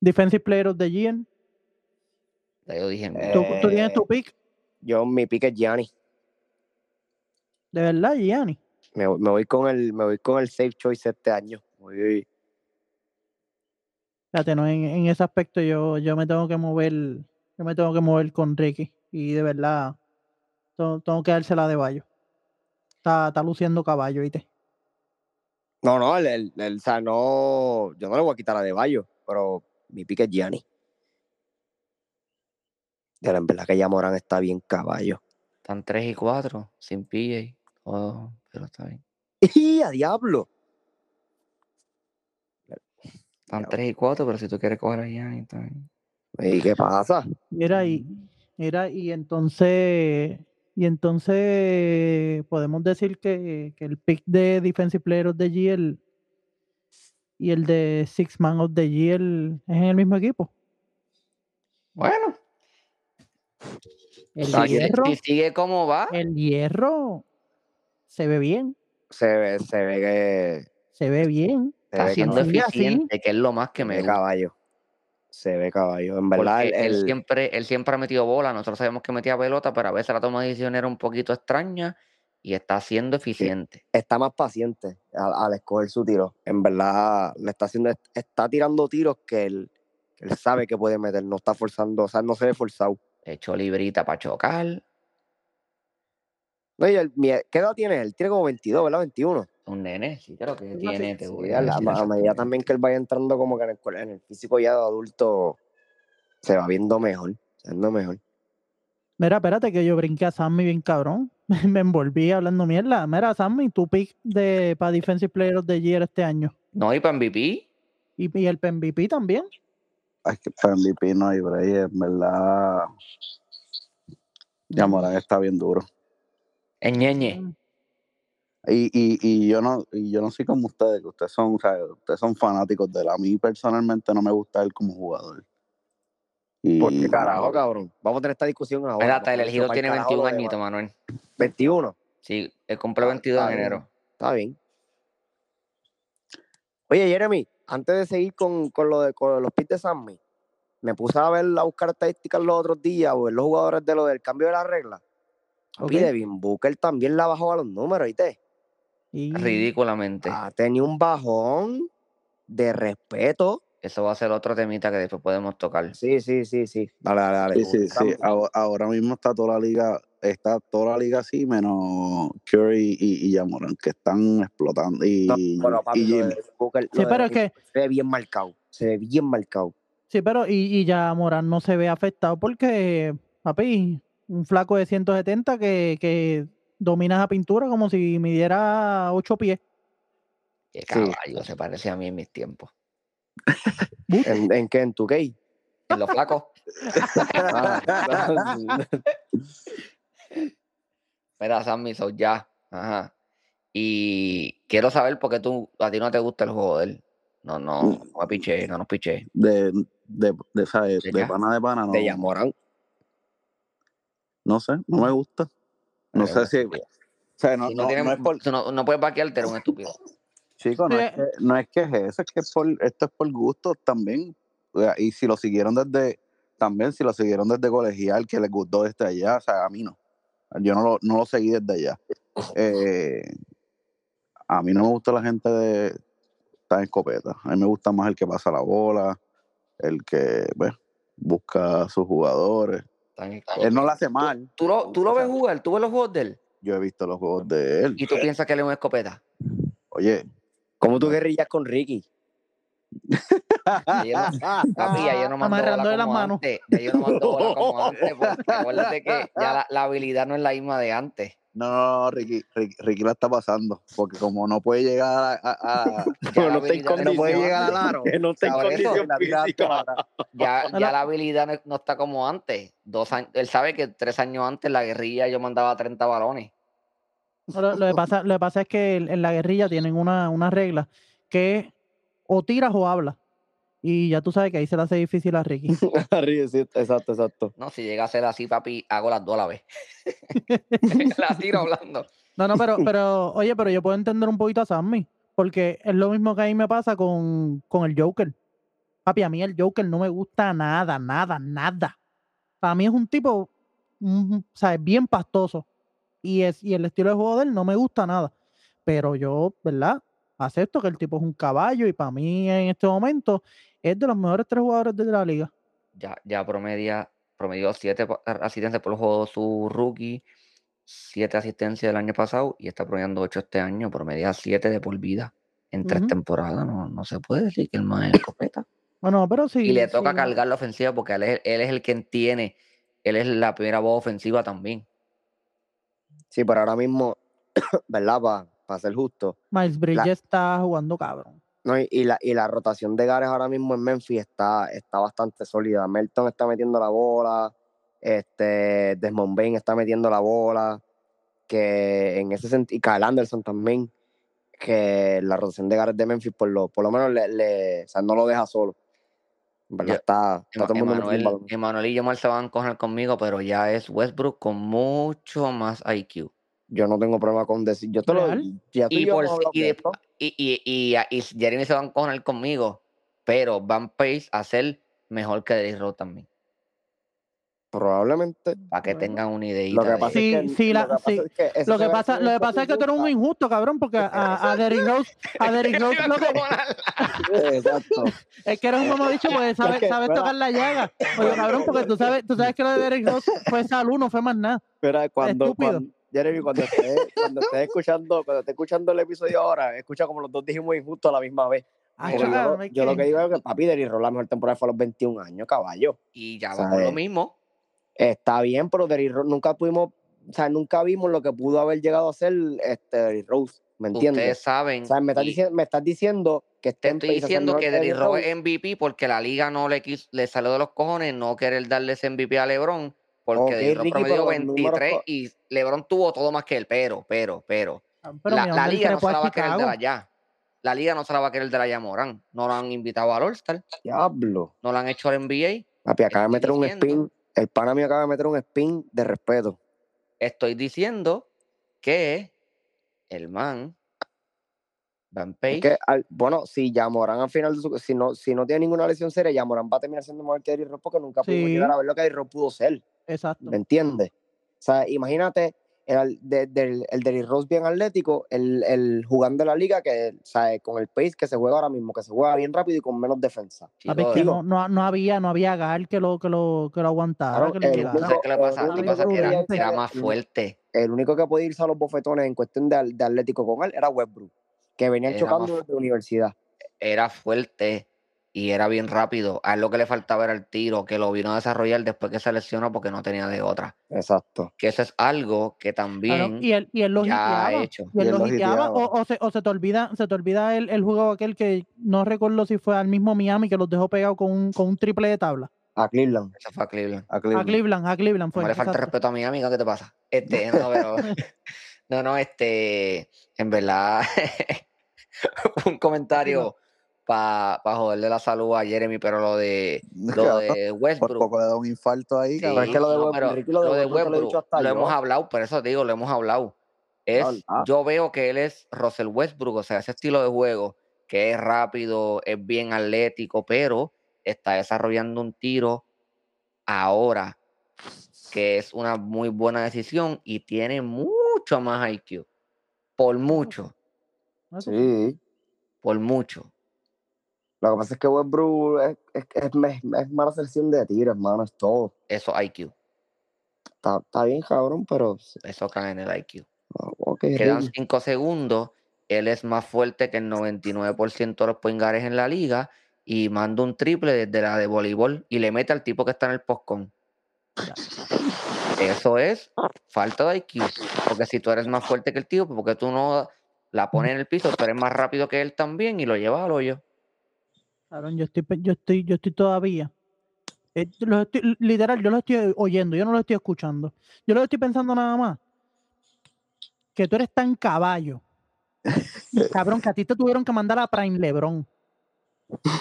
Defensive Player of the Year. Yo dije, Eh, ¿Tú, tú tienes tu pick? Yo, mi pique es Gianni. De verdad, Gianni. Me, voy- me voy con el, me voy con el safe choice este año. Voy- Fíjate, no, en, en ese aspecto yo, yo me tengo que mover, yo me tengo que mover con Ricky. Y de verdad, tengo, tengo que dársela de Bayo. Está, está luciendo caballo, ¿viste? No, no, el, el- el- o sea, no, yo no le voy a quitar a De Bayo, pero mi pique es Gianni. En verdad que ya Morán está bien caballo. Están 3 y 4 sin PJ. Oh, pero está bien. ¡Y a diablo! Están Ya. 3 y 4, pero si tú quieres coger a Gianni, está bien. ¿Y qué pasa? Mira, y, mira, y entonces, y entonces podemos decir que, que el pick de Defensive Player of the Year y el de Six Man of the Year es en el mismo equipo. Bueno, El hierro, si sigue como va, el hierro se ve bien, Se ve, se ve que. se ve bien. Se está siendo así. eficiente, que es lo más que se me ve gusta. caballo. Se ve caballo. En verdad, él, el- siempre, él siempre ha metido bola, nosotros sabemos que metía pelota, pero a veces la toma de decisión era un poquito extraña y está siendo eficiente. está más paciente al, al escoger su tiro. En verdad, le está haciendo, está tirando tiros que él, que él sabe que puede meter. No está forzando, o sea, no se ve forzado. Echó librita para chocar, No, y el- mi- ¿Qué edad tiene él? Tiene como 22, ¿verdad? 21. un nene, sí, creo que Sí, tiene. te Sí, voy a, a la- decir a medida también que él vaya entrando como que en el, en el físico ya de adulto, se va viendo mejor. Se va viendo mejor. Mira, espérate que yo brinqué a Sammy bien cabrón. *laughs* Me envolví hablando mierda. Mira, Sammy, tu pick de para Defensive Player of the Year este año. No, y para MVP, Y, y el MVP también. Es que para MVP no hay break, en verdad. Ya Morán está bien duro. es ñeñe. Y, y, y yo no y yo no soy como ustedes, que ustedes son, o sea, ustedes son fanáticos de él. A mí personalmente no me gusta él como jugador. Y, ¿Por qué carajo, cabrón? Vamos a tener esta discusión ahora. Mira, Hill pa'l tiene carajo 21 lo de añitos, Ma- Manuel. 21. Sí, él cumple Ah, 22 en está bien. enero. Está bien. Oye, Jeremy, antes de seguir con, con lo de con los pits de Sammy, me puse a ver, a buscar estadísticas los otros días, o ver los jugadores de lo del cambio de la regla. Papi, Ok. Devin Booker también la bajó a los números, ¿viste? Y- Ridículamente. Ha tenido un bajón de respeto. Eso va a ser otro temita que después podemos tocar. Sí, sí, sí, sí. Dale, dale, dale. Sí, sí, sí. Ahora, mismo está toda la liga, está toda la liga así, menos Curry y, y Yamoran, que están explotando. Y, No, bueno, papi, y lo de Jimmy. Booker, Sí, de pero es que, se ve bien marcado. Se ve bien marcado. Sí, pero y, y ya Morán no se ve afectado porque, papi, un flaco de 170 que, que domina esa pintura como si midiera ocho pies. Qué Sí. caballo, se parece a mí en mis tiempos. But, ¿En, en qué? ¿En tu gay? En los flacos. *laughs* Mira, Sammy, so ya. Ajá. Y quiero saber por qué tú, a ti no te gusta el juego de él. No, no, no me piché, no nos piché. De, de, de, ¿sabes? ¿De pana de pana, no. de Yamorán. No sé, no me gusta. No Eh, sé si. O sea, no, Si no, no, tienes- no es por. tú no, no puedes vaquearte, eres un estúpido. Chico, no, Sí. es que, no es que es eso, es que por, esto es por gusto también. Y si lo siguieron desde, también si lo siguieron desde colegial, que les gustó desde allá, o sea, a mí no. Yo no lo, no lo seguí desde allá. Eh, a mí no me gusta la gente de estar en escopeta. A mí me gusta más el que pasa la bola, el que pues, busca a sus jugadores. Él no lo hace mal. Tú lo, tú lo ves jugar, tú ves los juegos de él Yo he visto los juegos de él. y tú piensas que él es una escopeta. Oye, ¿Cómo tú guerrillas con Ricky? Ya yo no- *laughs* Papi, ya yo no mando bola Amarrándole las manos. antes. Ya yo no mando bola como *laughs* antes. Porque acuérdate que ya la, la habilidad no es la misma de antes. No, no, no, Ricky, Ricky, Ricky la está pasando, porque como no puede llegar a... a- a- Ya Pero la no puede llegar al aro. *laughs* Que no está. Ya, ya la habilidad no, no está como antes. Dos años, él sabe que tres años antes la guerrilla yo mandaba 30 balones. lo, lo que pasa, lo que pasa es que en la guerrilla tienen una, una regla que es o tiras o hablas. Y ya tú sabes que ahí se le hace difícil a Ricky. *laughs* Arriba, sí, exacto, exacto. No, si llega a ser así, papi, hago las dos a la vez. *laughs* *laughs* la tiro hablando. No, no, pero, pero, oye, pero yo puedo entender un poquito a Sammy, porque es lo mismo que a mí me pasa con, con el Joker. Papi, a mí el Joker no me gusta nada, nada, nada. Para mí es un tipo, mm, ¿sabes? Bien pastoso. Y, es, y el estilo de juego de él no me gusta nada. Pero yo, ¿verdad? Acepto que el tipo es un caballo y para mí en este momento es de los mejores tres jugadores de la liga. Ya, ya promedia, promedió siete asistencias por juego su rookie, siete asistencias el año pasado y está promediando ocho este año, promedia siete de por vida en tres temporadas. No, no se puede decir que el más es escopeta. Bueno, pero sí. y le toca sí, cargar la ofensiva porque él es, él es el que entiende, él es la primera voz ofensiva también. Sí, pero ahora mismo, *clears throat* ¿verdad? Para ser justo. Miles Bridges está jugando cabrón. No, y, y la, y la rotación de Gares ahora mismo en Memphis está, está bastante sólida. Melton está metiendo la bola, este, Desmond Bain está metiendo la bola, que en ese sentido, y Kyle Anderson también, que la rotación de Gares de Memphis por lo, por lo menos le, le- o sea, no lo deja solo. Yo- está, está. Emanuel y Jamal se van a coger conmigo, pero ya es Westbrook con mucho más IQ. Yo no tengo problema con decir, yo te lo ya tú y, Y, por, y, de y, y, y, a- y Jeremy se van a coger conmigo, pero Van Pace a ser mejor que Derrick Rose también. Probablemente. Para que Bueno. tengan una idea. Lo que pasa Sí, es que, sí, la- lo que pasa sí. es que Lo pasa, lo que un pasa es que tú eres un injusto, cabrón, porque a, a Derrick Rose, a *laughs* Derrick Rose lo que, Exacto. *laughs* es que eres un mamabicho, pues *laughs* sabes, sabes tocar la llaga. Oye, cabrón, porque tú sabes, tú sabes que lo de Derrick Rose fue salud, no fue más nada. Mira, cuando, Estúpido. cuando Jeremy, cuando estés, cuando estés escuchando, cuando estés escuchando el episodio ahora, escucha como los dos dijimos injusto a la misma vez. Ay, Porque yo, lo que- digo es que papi Derrick Rose la mejor temporada fue a los 21 años, caballo. Y ya va por lo mismo. Está bien, pero Derrick Rose nunca pudimos, o sea, nunca vimos lo que pudo haber llegado a ser este Derrick Rose, ¿me Ustedes entiendes? saben. O sea, me estás, y diciendo, me estás diciendo que te estoy diciendo que Rose Rose. es MVP porque la liga no le quiso, le salió de los cojones no querer darle ese MVP a LeBron. Porque Ok, Derrick Rose Ricky, promedió pero los números 23 co- y LeBron tuvo todo más que él. Pero, pero, pero. pero la, la ¿dónde él liga no se la va a querer de Chicago? la ya. La liga no se la va a querer de la ya Morán. No lo han invitado al All-Star. Diablo. No lo han hecho al NBA. Papi, acaba de meter un spin, el pana mío acaba de meter un spin de respeto. Estoy diciendo que el man, Van Pace, Es que, al- bueno, si Yamoran al final, de su- si no, si no tiene ninguna lesión seria, Yamoran va a terminar siendo mejor que Rose porque nunca pudimos Sí. llegar a ver lo que Rose pudo ser, Exacto. ¿me entiendes? O sea, imagínate el, de- del- el Derrick Rose bien atlético, el, el jugando en la liga, que, o sea, con el pace que se juega ahora mismo, que se juega bien rápido y con menos defensa. Que no, no, no había, no había Gal que lo, que lo, que lo aguantara, Claro, que le el llegara. ¿sabes qué le pasa? el que único pasa es que era, era más fuerte. El único que podía irse a los bofetones en cuestión de, de atlético con él era Westbrook, que venían Era chocando más- desde la universidad. Era fuerte. Y era bien rápido. A él lo que le faltaba era el tiro, que lo vino a desarrollar después que se lesionó porque no tenía de otra. Exacto. Que eso es algo que Claro, también y él, y él lo ya ha hiteaba. hecho. Y él Y él lo hiteaba, o, o se, o se te olvida, se te olvida el, el juego aquel que no recuerdo si fue al mismo Miami que los dejó pegados con un, con un triple de tabla. A Cleveland. Eso fue a Cleveland. A A Cleveland. Cleveland, a Cleveland fue. no le falta exacto. respeto a mi amiga, ¿qué te pasa? Este, no, pero. *laughs* *laughs* no, no, este. En verdad. *laughs* un comentario para joderle la salud a Jeremy, pero lo de, *laughs* lo de Por Westbrook. poco le da un infarto ahí, Sí, es que lo de Westbrook, lo de lo de Westbrook te lo he dicho Westbrook hasta lo yo. hemos hablado, por eso digo, lo hemos hablado. Es, Ah. yo veo que él es Russell Westbrook, o sea, ese estilo de juego que es rápido, es bien atlético, pero está desarrollando un tiro ahora que es una muy buena decisión y tiene mucho más IQ. Por mucho. Sí. por mucho. Lo que pasa es que Westbrook es, es, es, es, mala selección de tiro, hermano, es todo. Eso IQ, Está, está bien, cabrón, pero. eso cae en el IQ. oh, Ok, Quedan Ricky. 5 segundos. Él es más fuerte que el 99% de los poingares en la liga y manda un triple desde la de voleibol y le mete al tipo que está en el postcon. Eso es falta de IQ. Porque si tú eres más fuerte que el tío, porque tú no la pones en el piso, tú eres más rápido que él también y lo llevas al hoyo. Cabrón, yo estoy, yo estoy, yo estoy todavía. eh, los estoy- literal, yo lo estoy oyendo, yo no lo estoy escuchando. Yo lo estoy pensando nada más. Que tú eres tan caballo. *laughs* Cabrón, que a ti te tuvieron que mandar a Prime Lebron.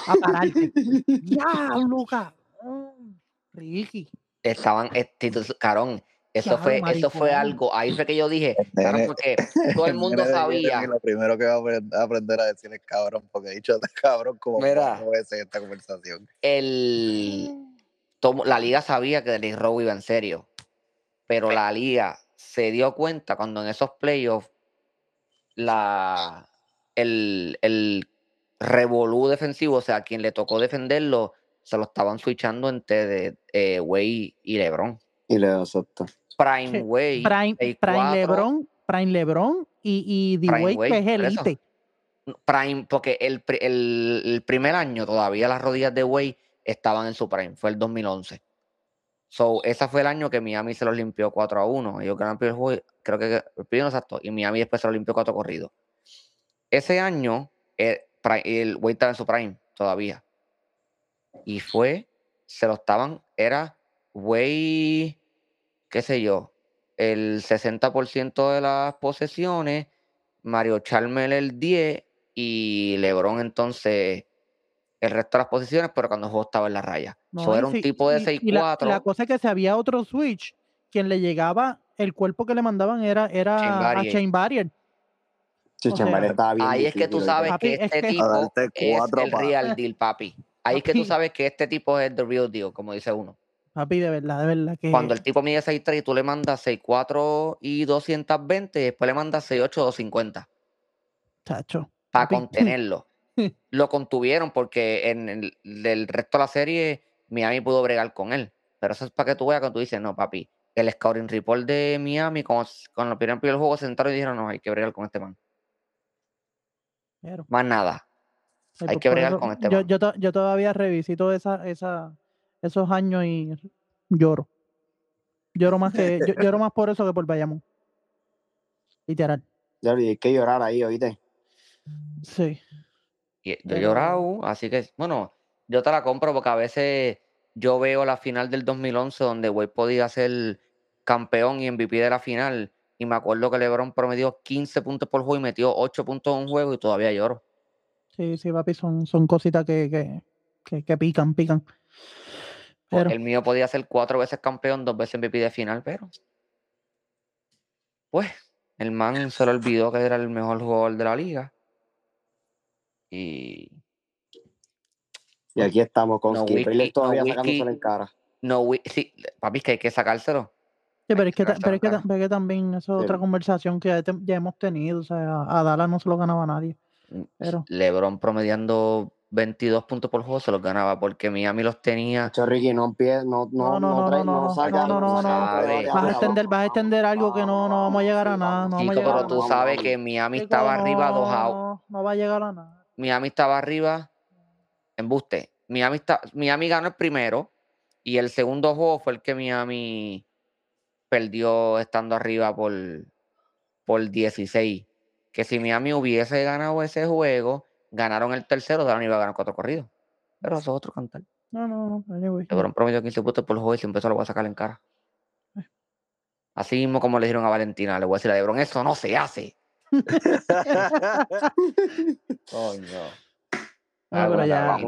A pararte. *laughs* ¡Diablo, cabrón! Ricky. Estaban, este, entonces, carón, eso Claro, fue, eso fue maricón. algo, ahí fue que yo dije, nene- porque todo el mundo de sabía. Lo primero que va a aprender, a decir es cabrón, porque he dicho cabrón como Mira. veces en esta conversación. el tomo- la liga sabía que Derrick Rose iba en serio, pero la liga se dio cuenta cuando en esos playoffs la el, el revolú defensivo, o sea, quien le tocó defenderlo, se lo estaban switchando entre de, eh, Wade y LeBron. Y le acepto. Prime Wade, Prime, 6'4", Prime Lebron, Prime Lebron y, y que es elite. Prime, porque el, el, el primer año todavía las rodillas de Wade estaban en su prime, fue el 2011. So, ese fue el año que Miami se los limpió 4 a 1. Ellos ganaron el juego, creo que el primero exacto, y Miami después se los limpió 4 corridos. Ese año, el, pri- el Wade estaba en su prime todavía. Y fue, se lo estaban, era Wade, qué sé yo, el 60% de las posesiones, Mario Chalmel el 10 y LeBron entonces el resto de las posiciones, pero cuando el juego estaba en la raya. No, So, y era un tipo de y- y la, 6'4. la cosa es que si había otro switch, quien le llegaba, el cuerpo que le mandaban era, era a Barrier. Shane Barrier. Chichen sea, estaba bien. Ahí es que tú sabes Papi, que es este A tipo es el real deal, papi. Ahí es que tú sabes que este tipo es the real deal, como dice uno. Papi, de verdad, de verdad que. Cuando el tipo mide 6'3 y tú le mandas 6'4 y 220, y después le mandas 6'8 6'50. Chacho. para Papi. *laughs* contenerlo. Lo contuvieron porque en el del resto de la serie Miami pudo bregar con él. Pero eso es para que tú veas cuando tú dices, no, papi, el scouting report de Miami, con, con los primeros del juego, se sentaron y dijeron, no, hay que bregar con este man. Pero, Más nada. ay, hay pues que bregar eso con este yo, man. yo, to- yo todavía revisito esa, esa, esos años y lloro. Lloro más que yo- lloro más por eso que por Bayamón. Literal. Ya, y hay que llorar ahí, oíste. Sí. Y yo he llorado, así que, bueno, yo te la compro porque a veces yo veo la final del 2011 donde Wade podía ser campeón y MVP de la final. Y me acuerdo que LeBron promedió 15 puntos por juego y metió 8 puntos en un juego y todavía lloro. Sí, sí, papi, son, son cositas que, que, que, que pican, pican. Pero, El mío podía ser cuatro veces campeón, dos veces MVP de final, pero. Pues, el man se le olvidó que era el mejor jugador de la liga. Y Y aquí estamos con No Skip Bayless todavía no sacándoselo whisky. en cara. no, sí, papi, es que hay que sacárselo. sí, pero es que, pero es que, sacar. ta- pero es que también eso es Sí. otra conversación que ya, te- ya hemos tenido. O sea, a Dallas no se lo ganaba nadie. Pero, LeBron promediando 22 puntos por juego se los ganaba porque Miami los tenía. Ricky, no empieces, no, No, no, no, no, no, no, no no, no, vas a de- extender, vas a extender algo que no, no vamos a llegar a nada. No vamos a Chico, llegar pero tú nada. sabes que Miami Chico, estaba arriba 2 a no, no va a llegar a nada. Miami estaba arriba Embuste. Miami, está, Miami ganó el primero y el segundo juego fue el que Miami perdió estando arriba por, por 16. Que si Miami hubiese ganado ese juego, ganaron el tercero, Dallas iba a ganar cuatro corridos. Pero eso es otro cantar. No, no, no. Anyway. LeBron promedió 15 puntos por juego y siempre eso lo voy a sacar en cara. Eh. Así mismo como le dijeron a Valentina, le voy a decir a LeBron, eso no se hace. *laughs* Coño. Ah, pero ya-. En, en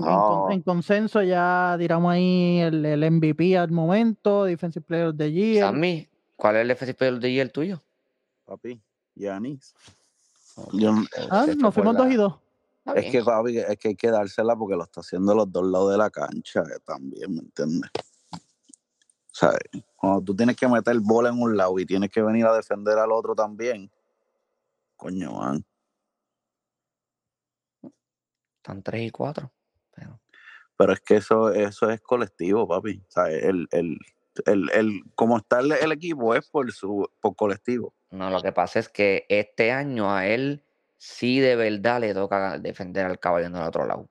con- Oh. en consenso ya tiramos ahí el, el MVP al momento, Defensive Player of the Year. Sammy, ¿cuál es el FCP del día el tuyo? Papi, Yanis. Yo no- Ah, nos fuimos la- dos y dos. Está es bien. que, papi, es que hay que dársela porque lo está haciendo los dos lados de la cancha eh, también, ¿me entiendes? O sea, cuando tú tienes que meter bola en un lado y tienes que venir a defender al otro también, coño, man. Están 3 y 4. Pero, Pero es que eso, eso es colectivo, papi. O sea, el, el, el, el, como está el, el equipo es por su por colectivo. No, lo que pasa es que este año a él sí de verdad le toca defender al caballo del otro lado.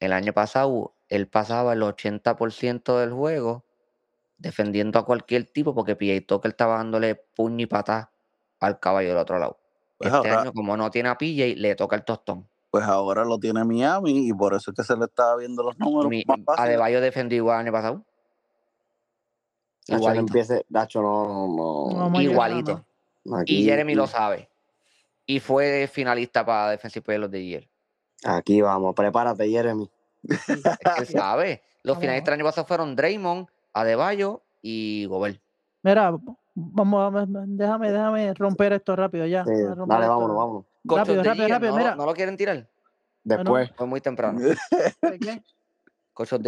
El año pasado él pasaba el 80% del juego defendiendo a cualquier tipo porque PJ Tucker estaba dándole puño y patá al caballo del otro lado. Pues Este ahora, año, como no tiene a PJ, le toca el tostón. pues ahora lo tiene Miami y por eso es que se le está viendo los números Mi, más fáciles. Adebayo defendió igual el año pasado. Nacho, no Igualito. empiece, Nacho, no, No Igualito. aquí, Y Jeremy lo sabe. Y fue finalista para Defensive Player of the Year. Aquí vamos, prepárate, Jeremy. *laughs* Es que él sabe. Los Vamos. finalistas del año pasado fueron Draymond, Adebayo y Gobert. Mira, vamos, a- déjame, déjame romper esto rápido ya. Sí, dale, esto. vámonos, vámonos. Rápido, rápido, Year, rápido, ¿no, mira. ¿No lo quieren tirar? Después, Fue muy temprano. *laughs* ¿De qué?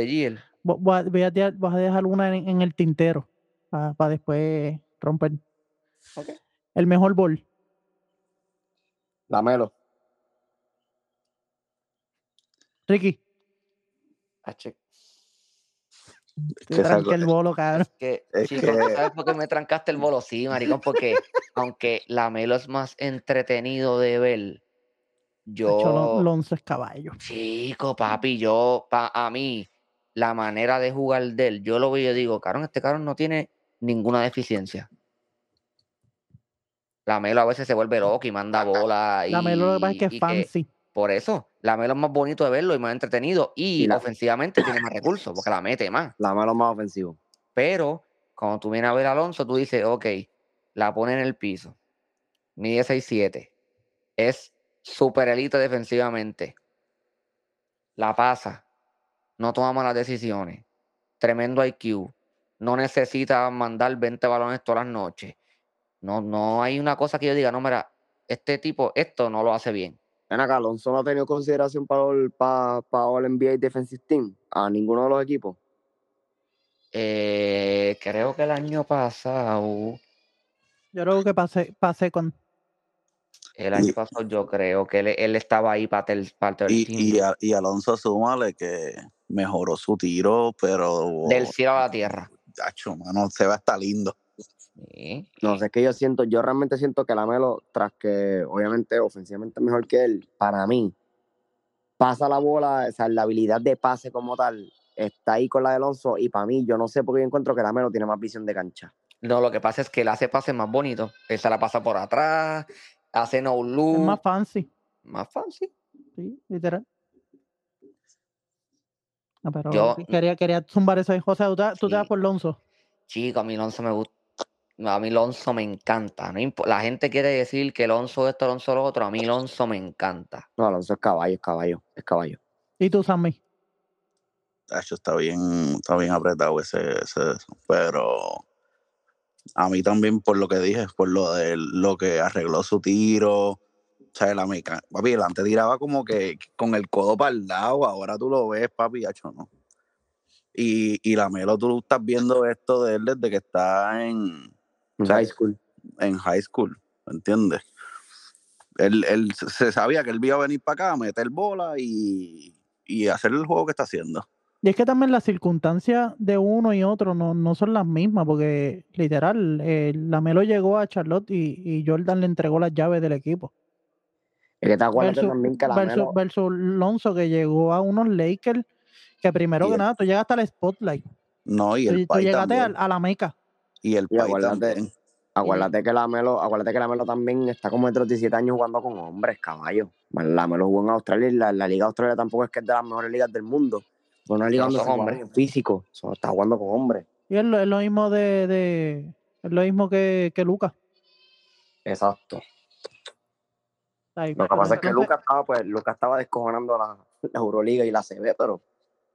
Year. Vo- Voy a, voy a dejar, voy a dejar una en, en el tintero para después romper. El mejor bol. dámelo. Ricky, H. Es que tranqué el bolo, cabrón. Que, Es chicos, ¿tú que- ¿sabes por qué me trancaste el bolo? Sí, maricón, porque *laughs* aunque la Melo es más entretenido de ver, yo... Lonzo es caballo. Chico, papi, yo, pa, a mí, la manera de jugar de él, yo lo veo y yo digo, cabrón, este cabrón no tiene ninguna deficiencia. La Melo a veces se vuelve loco y manda bola. La Melo lo que pasa es que es fancy. por eso, la Melo es más bonito de verlo y más entretenido. Y, Y la- ofensivamente tiene más recursos, porque la mete más. Dámelo más ofensivo. Pero cuando tú vienes a ver a Alonso, tú dices, ok, la pone en el piso. Mide 6'7. Es super elite defensivamente. La pasa. No toma malas decisiones. Tremendo IQ. No necesita mandar 20 balones todas las noches. No, no hay una cosa que yo diga, no, mira, este tipo, esto no lo hace bien. Ven acá, Alonso no ha tenido consideración para el, para, para el NBA Defensive Team a ninguno de los equipos. Eh, creo que el año pasado, Yo creo que pasé, pasé con. El año Y- pasado yo creo que él, él estaba ahí para el parte del Y, team. y, a- y Alonso súmale que mejoró su tiro, pero Del cielo a la tierra. Chacho, mano, se va a estar lindo. Sí. No sé, es que yo siento, yo realmente siento que la Melo, tras que obviamente ofensivamente es mejor que él, para mí, pasa la bola, o sea, la habilidad de pase como tal, está ahí con la de Alonso, y para mí, yo no sé por qué yo encuentro que la Melo tiene más visión de cancha. No, lo que pasa es que él hace pases más bonitos. Él se la pasa por atrás, hace no look. Es más fancy. más fácil. Sí, literal. No, pero Yo- quería, quería zumbar eso ahí. José, tú te, tú te vas Sí. por Lonzo. Chico, a mí Lonzo me gusta. A mí Lonzo me encanta. No la gente quiere decir que Lonzo esto, Lonzo lo otro. A mí Lonzo me encanta. No, Alonso es caballo, es caballo, es caballo. ¿Y tú, Sammy? Está bien, está bien apretado ese, ese- pero a mí también por lo que dije, por lo de lo que arregló su tiro, o sea, la meca, papi, él antes tiraba como que con el codo para el lado, ahora tú lo ves, papi, hacho, no. Y, y la Melo, tú estás viendo esto de él desde que está en, high school. en high school, ¿me entiendes? Él, él se sabía que él iba a venir para acá a meter bola y, y hacer el juego que está haciendo. Y es que también las circunstancias de uno y otro no, no son las mismas, porque literal, eh, la Melo llegó a Charlotte y, y Jordan le entregó las llaves del equipo. Es que te acuerdas Versus, también que la versus, Melo, versus Lonzo que llegó a unos Lakers que primero Y que el- nada, tú llegaste al spotlight. No, y Tú, el tú Pai llegaste a la meca. Y el Y Pai acuérdate- también. acuérdate que la Melo, acuérdate que la Melo también está como de 17 años jugando con hombres, caballo. La Melo jugó en Australia y la, la Liga Australia tampoco es que es de las mejores ligas del mundo. Una liga No donde son se hombres. en físico. Está jugando con hombres. Y es lo, es lo mismo de, de- es lo mismo que, que Lucas. Exacto. Lo que pasa es que Lucas estaba, pues, Lucas estaba descojonando la, la Euroliga y la CB, pero,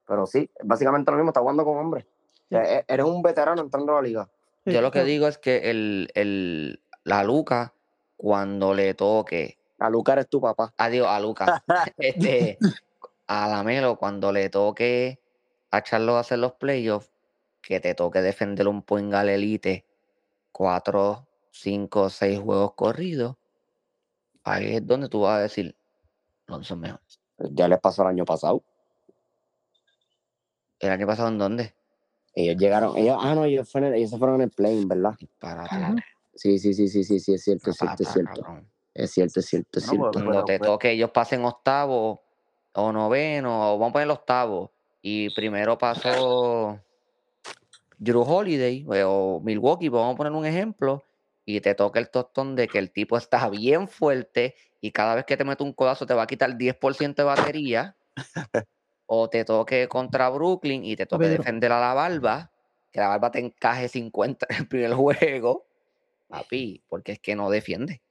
pero sí, básicamente lo mismo, está jugando con hombres. O sea, e- eres un veterano entrando a la liga. sí, Yo lo que digo es que el, el, la Luca, cuando le toque, A Lucas eres tu papá. adiós a Luca, *laughs* este, a la Melo, cuando le toque a Charlo hacer los playoffs, que te toque defender un point al elite, cuatro, cinco, seis juegos corridos, ahí es donde tú vas a decir, Lonzo es mejor. Ya les pasó el año pasado. ¿El año pasado en dónde? Ellos llegaron, ellos, ah, no, ellos, fueron, ellos se fueron en el plane, ¿verdad? Ujú. Sí, sí, sí, sí, sí, sí, es cierto, es cierto, es cierto. Es cierto, es cierto, es No, cierto. pero- Cuando te pero- toque, ellos pasen octavo o noveno, o vamos a poner octavo. Y primero pasó Drew Holiday eh, o Milwaukee, vamos a poner un ejemplo. Y te toca el tostón de que el tipo está *laughs* bien fuerte y cada vez que te mete un codazo te va a quitar 10% de batería. o te toque contra Brooklyn y te toque Pedro. defender a la barba, que la barba te encaje 50 en el primer *laughs* juego. Papi, porque es que no defiende.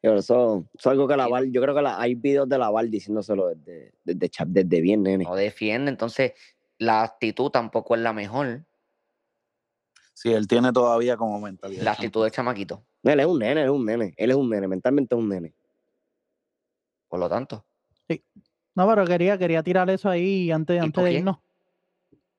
Pero eso, es algo que la Sí. Val, yo creo que la- hay videos de la Val diciéndoselo desde, desde, chat- desde bien, nene. no defiende, entonces la actitud tampoco es la mejor. Sí, él tiene todavía como mentalidad. La actitud del chamaquito, Él es un nene, él es un nene. Él es un nene, mentalmente es un nene. por lo tanto. No, pero quería, quería tirar eso ahí antes, antes de irnos.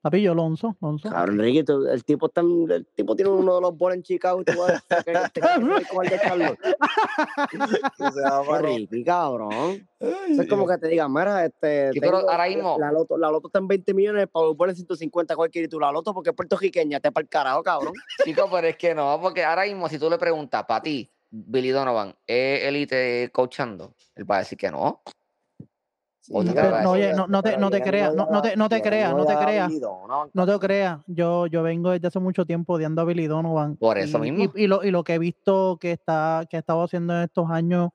Papi, yo Lonzo, Lonzo. Cabrón, Ricky, tú- el tipo, está, en- el tipo tiene uno de los bolos en Chicago y tú vas a decir que te quieres ir con el de *laughs* Ricky, cabrón. Eso es como que te digan, mira, este. Tengo- ahora mismo- La loto, la loto está en 20 millones, el Powerball en 150 cualquier y tú la loto porque es puertorriqueña, te para el carajo, cabrón. Chico, pero es que no, porque ahora mismo si tú le preguntas, para ti, Billy Donovan, ¿es élite coachando? Él va a decir que no. No, te- no, decir- oye, no, no te, no te creas, no, no te, no te creas, no te creas. No te creas, yo, yo vengo desde hace mucho tiempo odiando a Billy Donovan. Por eso y, mismo. Y, y lo, y lo que he visto que está que ha estado haciendo en estos años,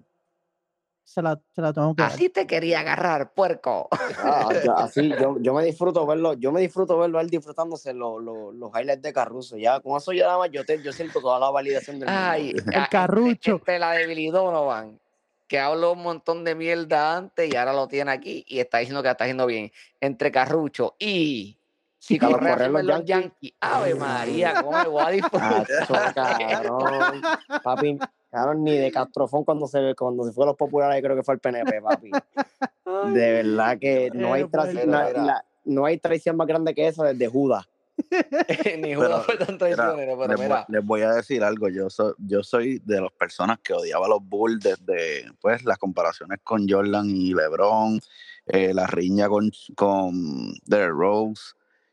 se la, se la tengo que dar. Así te quería agarrar, puerco. Ah, ya, así, yo, yo me disfruto verlo, yo me disfruto verlo él disfrutándose los, los, los highlights de Carruso. Ya, con eso ya nada más yo, te, yo siento toda la validación del mundo. Ay, El ah, carrucho. Entre la de Billy Donovan, que habló un montón de mierda antes y ahora lo tiene aquí y está diciendo que está haciendo bien. Entre Carrucho y si Carlos Correa los Yankees. Ave María, cómo me voy a disfrutar. *laughs* Cabrón. Papi, cabrón, ni de Castrofón cuando se, cuando se fue a los populares, creo que fue el PNP, papi. De verdad que no hay, tra- na- mira. la- no hay traición más grande que esa desde Judas. *laughs* Ni Pero, Judas fue tan traicionero, pero les, voy, mira. les voy a decir algo. Yo soy, yo soy de las personas que odiaba a los Bulls desde pues, las comparaciones con Jordan y LeBron, eh, la riña con, con Derrick Rose.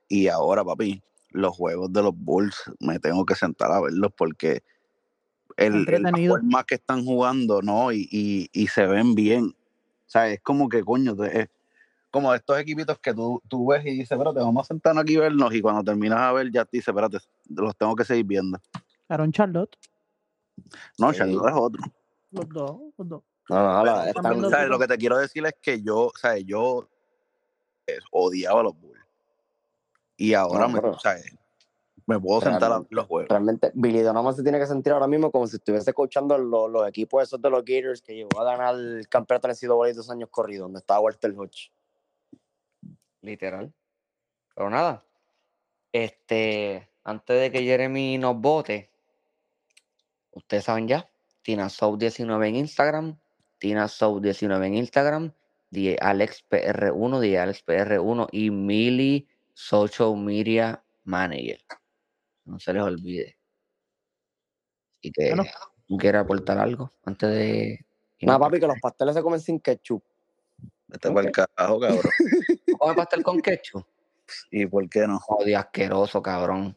Y ahora, papi, los juegos de los Bulls me tengo que sentar a verlos porque el, el- la forma que están jugando, ¿no? Y, y, y se ven bien. O sea, es como que, coño, es como estos equipitos que tú, tú ves y dices, espérate, vamos a sentarnos aquí y vernos. Y cuando terminas a ver, ya te dices, espérate, los tengo que seguir viendo. Aaron Charlotte, No, Sí. Charlotte es otro. los dos, los dos. No, no, la- Pero, están- también los- ¿sabes? Lo que te quiero decir es que yo, o sea, yo eh, odiaba a los Bulls. Y ahora No, me, sea, me puedo sentar a ver los juegos. realmente Billy Donovan se tiene que sentir ahora mismo como si estuviese coachando los, los equipos esos de los Gators que llegó a ganar el campeonato de NCAA dos años corridos, donde estaba Walter Hodge. Literal. Pero nada. Este, antes de que Jeremy nos vote, ustedes saben ya, Tina Soul 19 en Instagram, Tina Soul 19 en Instagram, die AlexPR1, die AlexPR1 y Mili Social Media Manager. No se les olvide. Así que, Bueno. ¿tú quieres aportar algo antes de... Nada, papi, que los pasteles se comen sin ketchup. Vete para el carajo, cabrón. *laughs* ¿Come pastel con ketchup? *laughs* ¿Y por qué no? Joder, asqueroso, cabrón.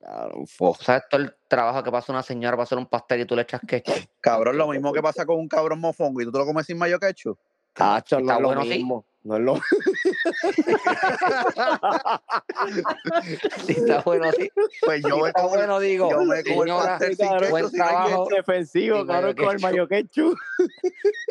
Cabrón. ¿Sabes todo el trabajo que pasa una señora para hacer un pastel y tú le echas ketchup? Cabrón, lo mismo que pasa con un cabrón mofongo y tú te lo comes sin mayo ketchup. Tacho, no Está es lo bueno, sí. mismo. No es lo Sí, está bueno, sí. Pues yo me está como, bueno, digo. yo me como Señora, buen trabajo. defensivo, mayo con el mayo ketchup.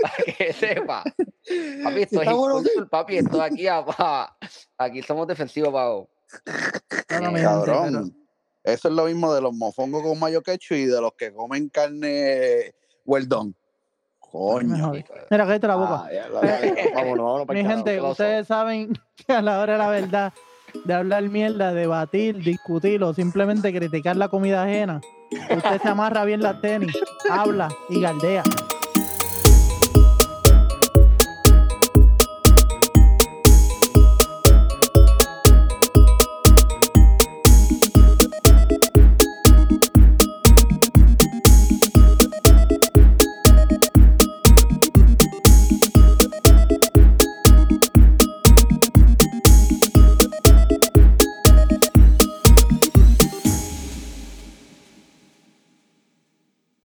para que sepa. Papi, esto es Está bueno, papi, esto aquí, a- pa- aquí somos defensivos, pavo. Mi Eh, pero- Cabrón. Eso es lo mismo de los mofongos con mayo ketchup y de los que comen carne well done. Me Coño. Mira, cállate la boca. Ah, ya, la- la- la- vámonos, vámonos para Mi gente, ustedes saben *laughs* que a la hora de la verdad, de hablar mierda, debatir, discutir o simplemente criticar la comida ajena, usted se amarra bien las tenis, habla y galdea.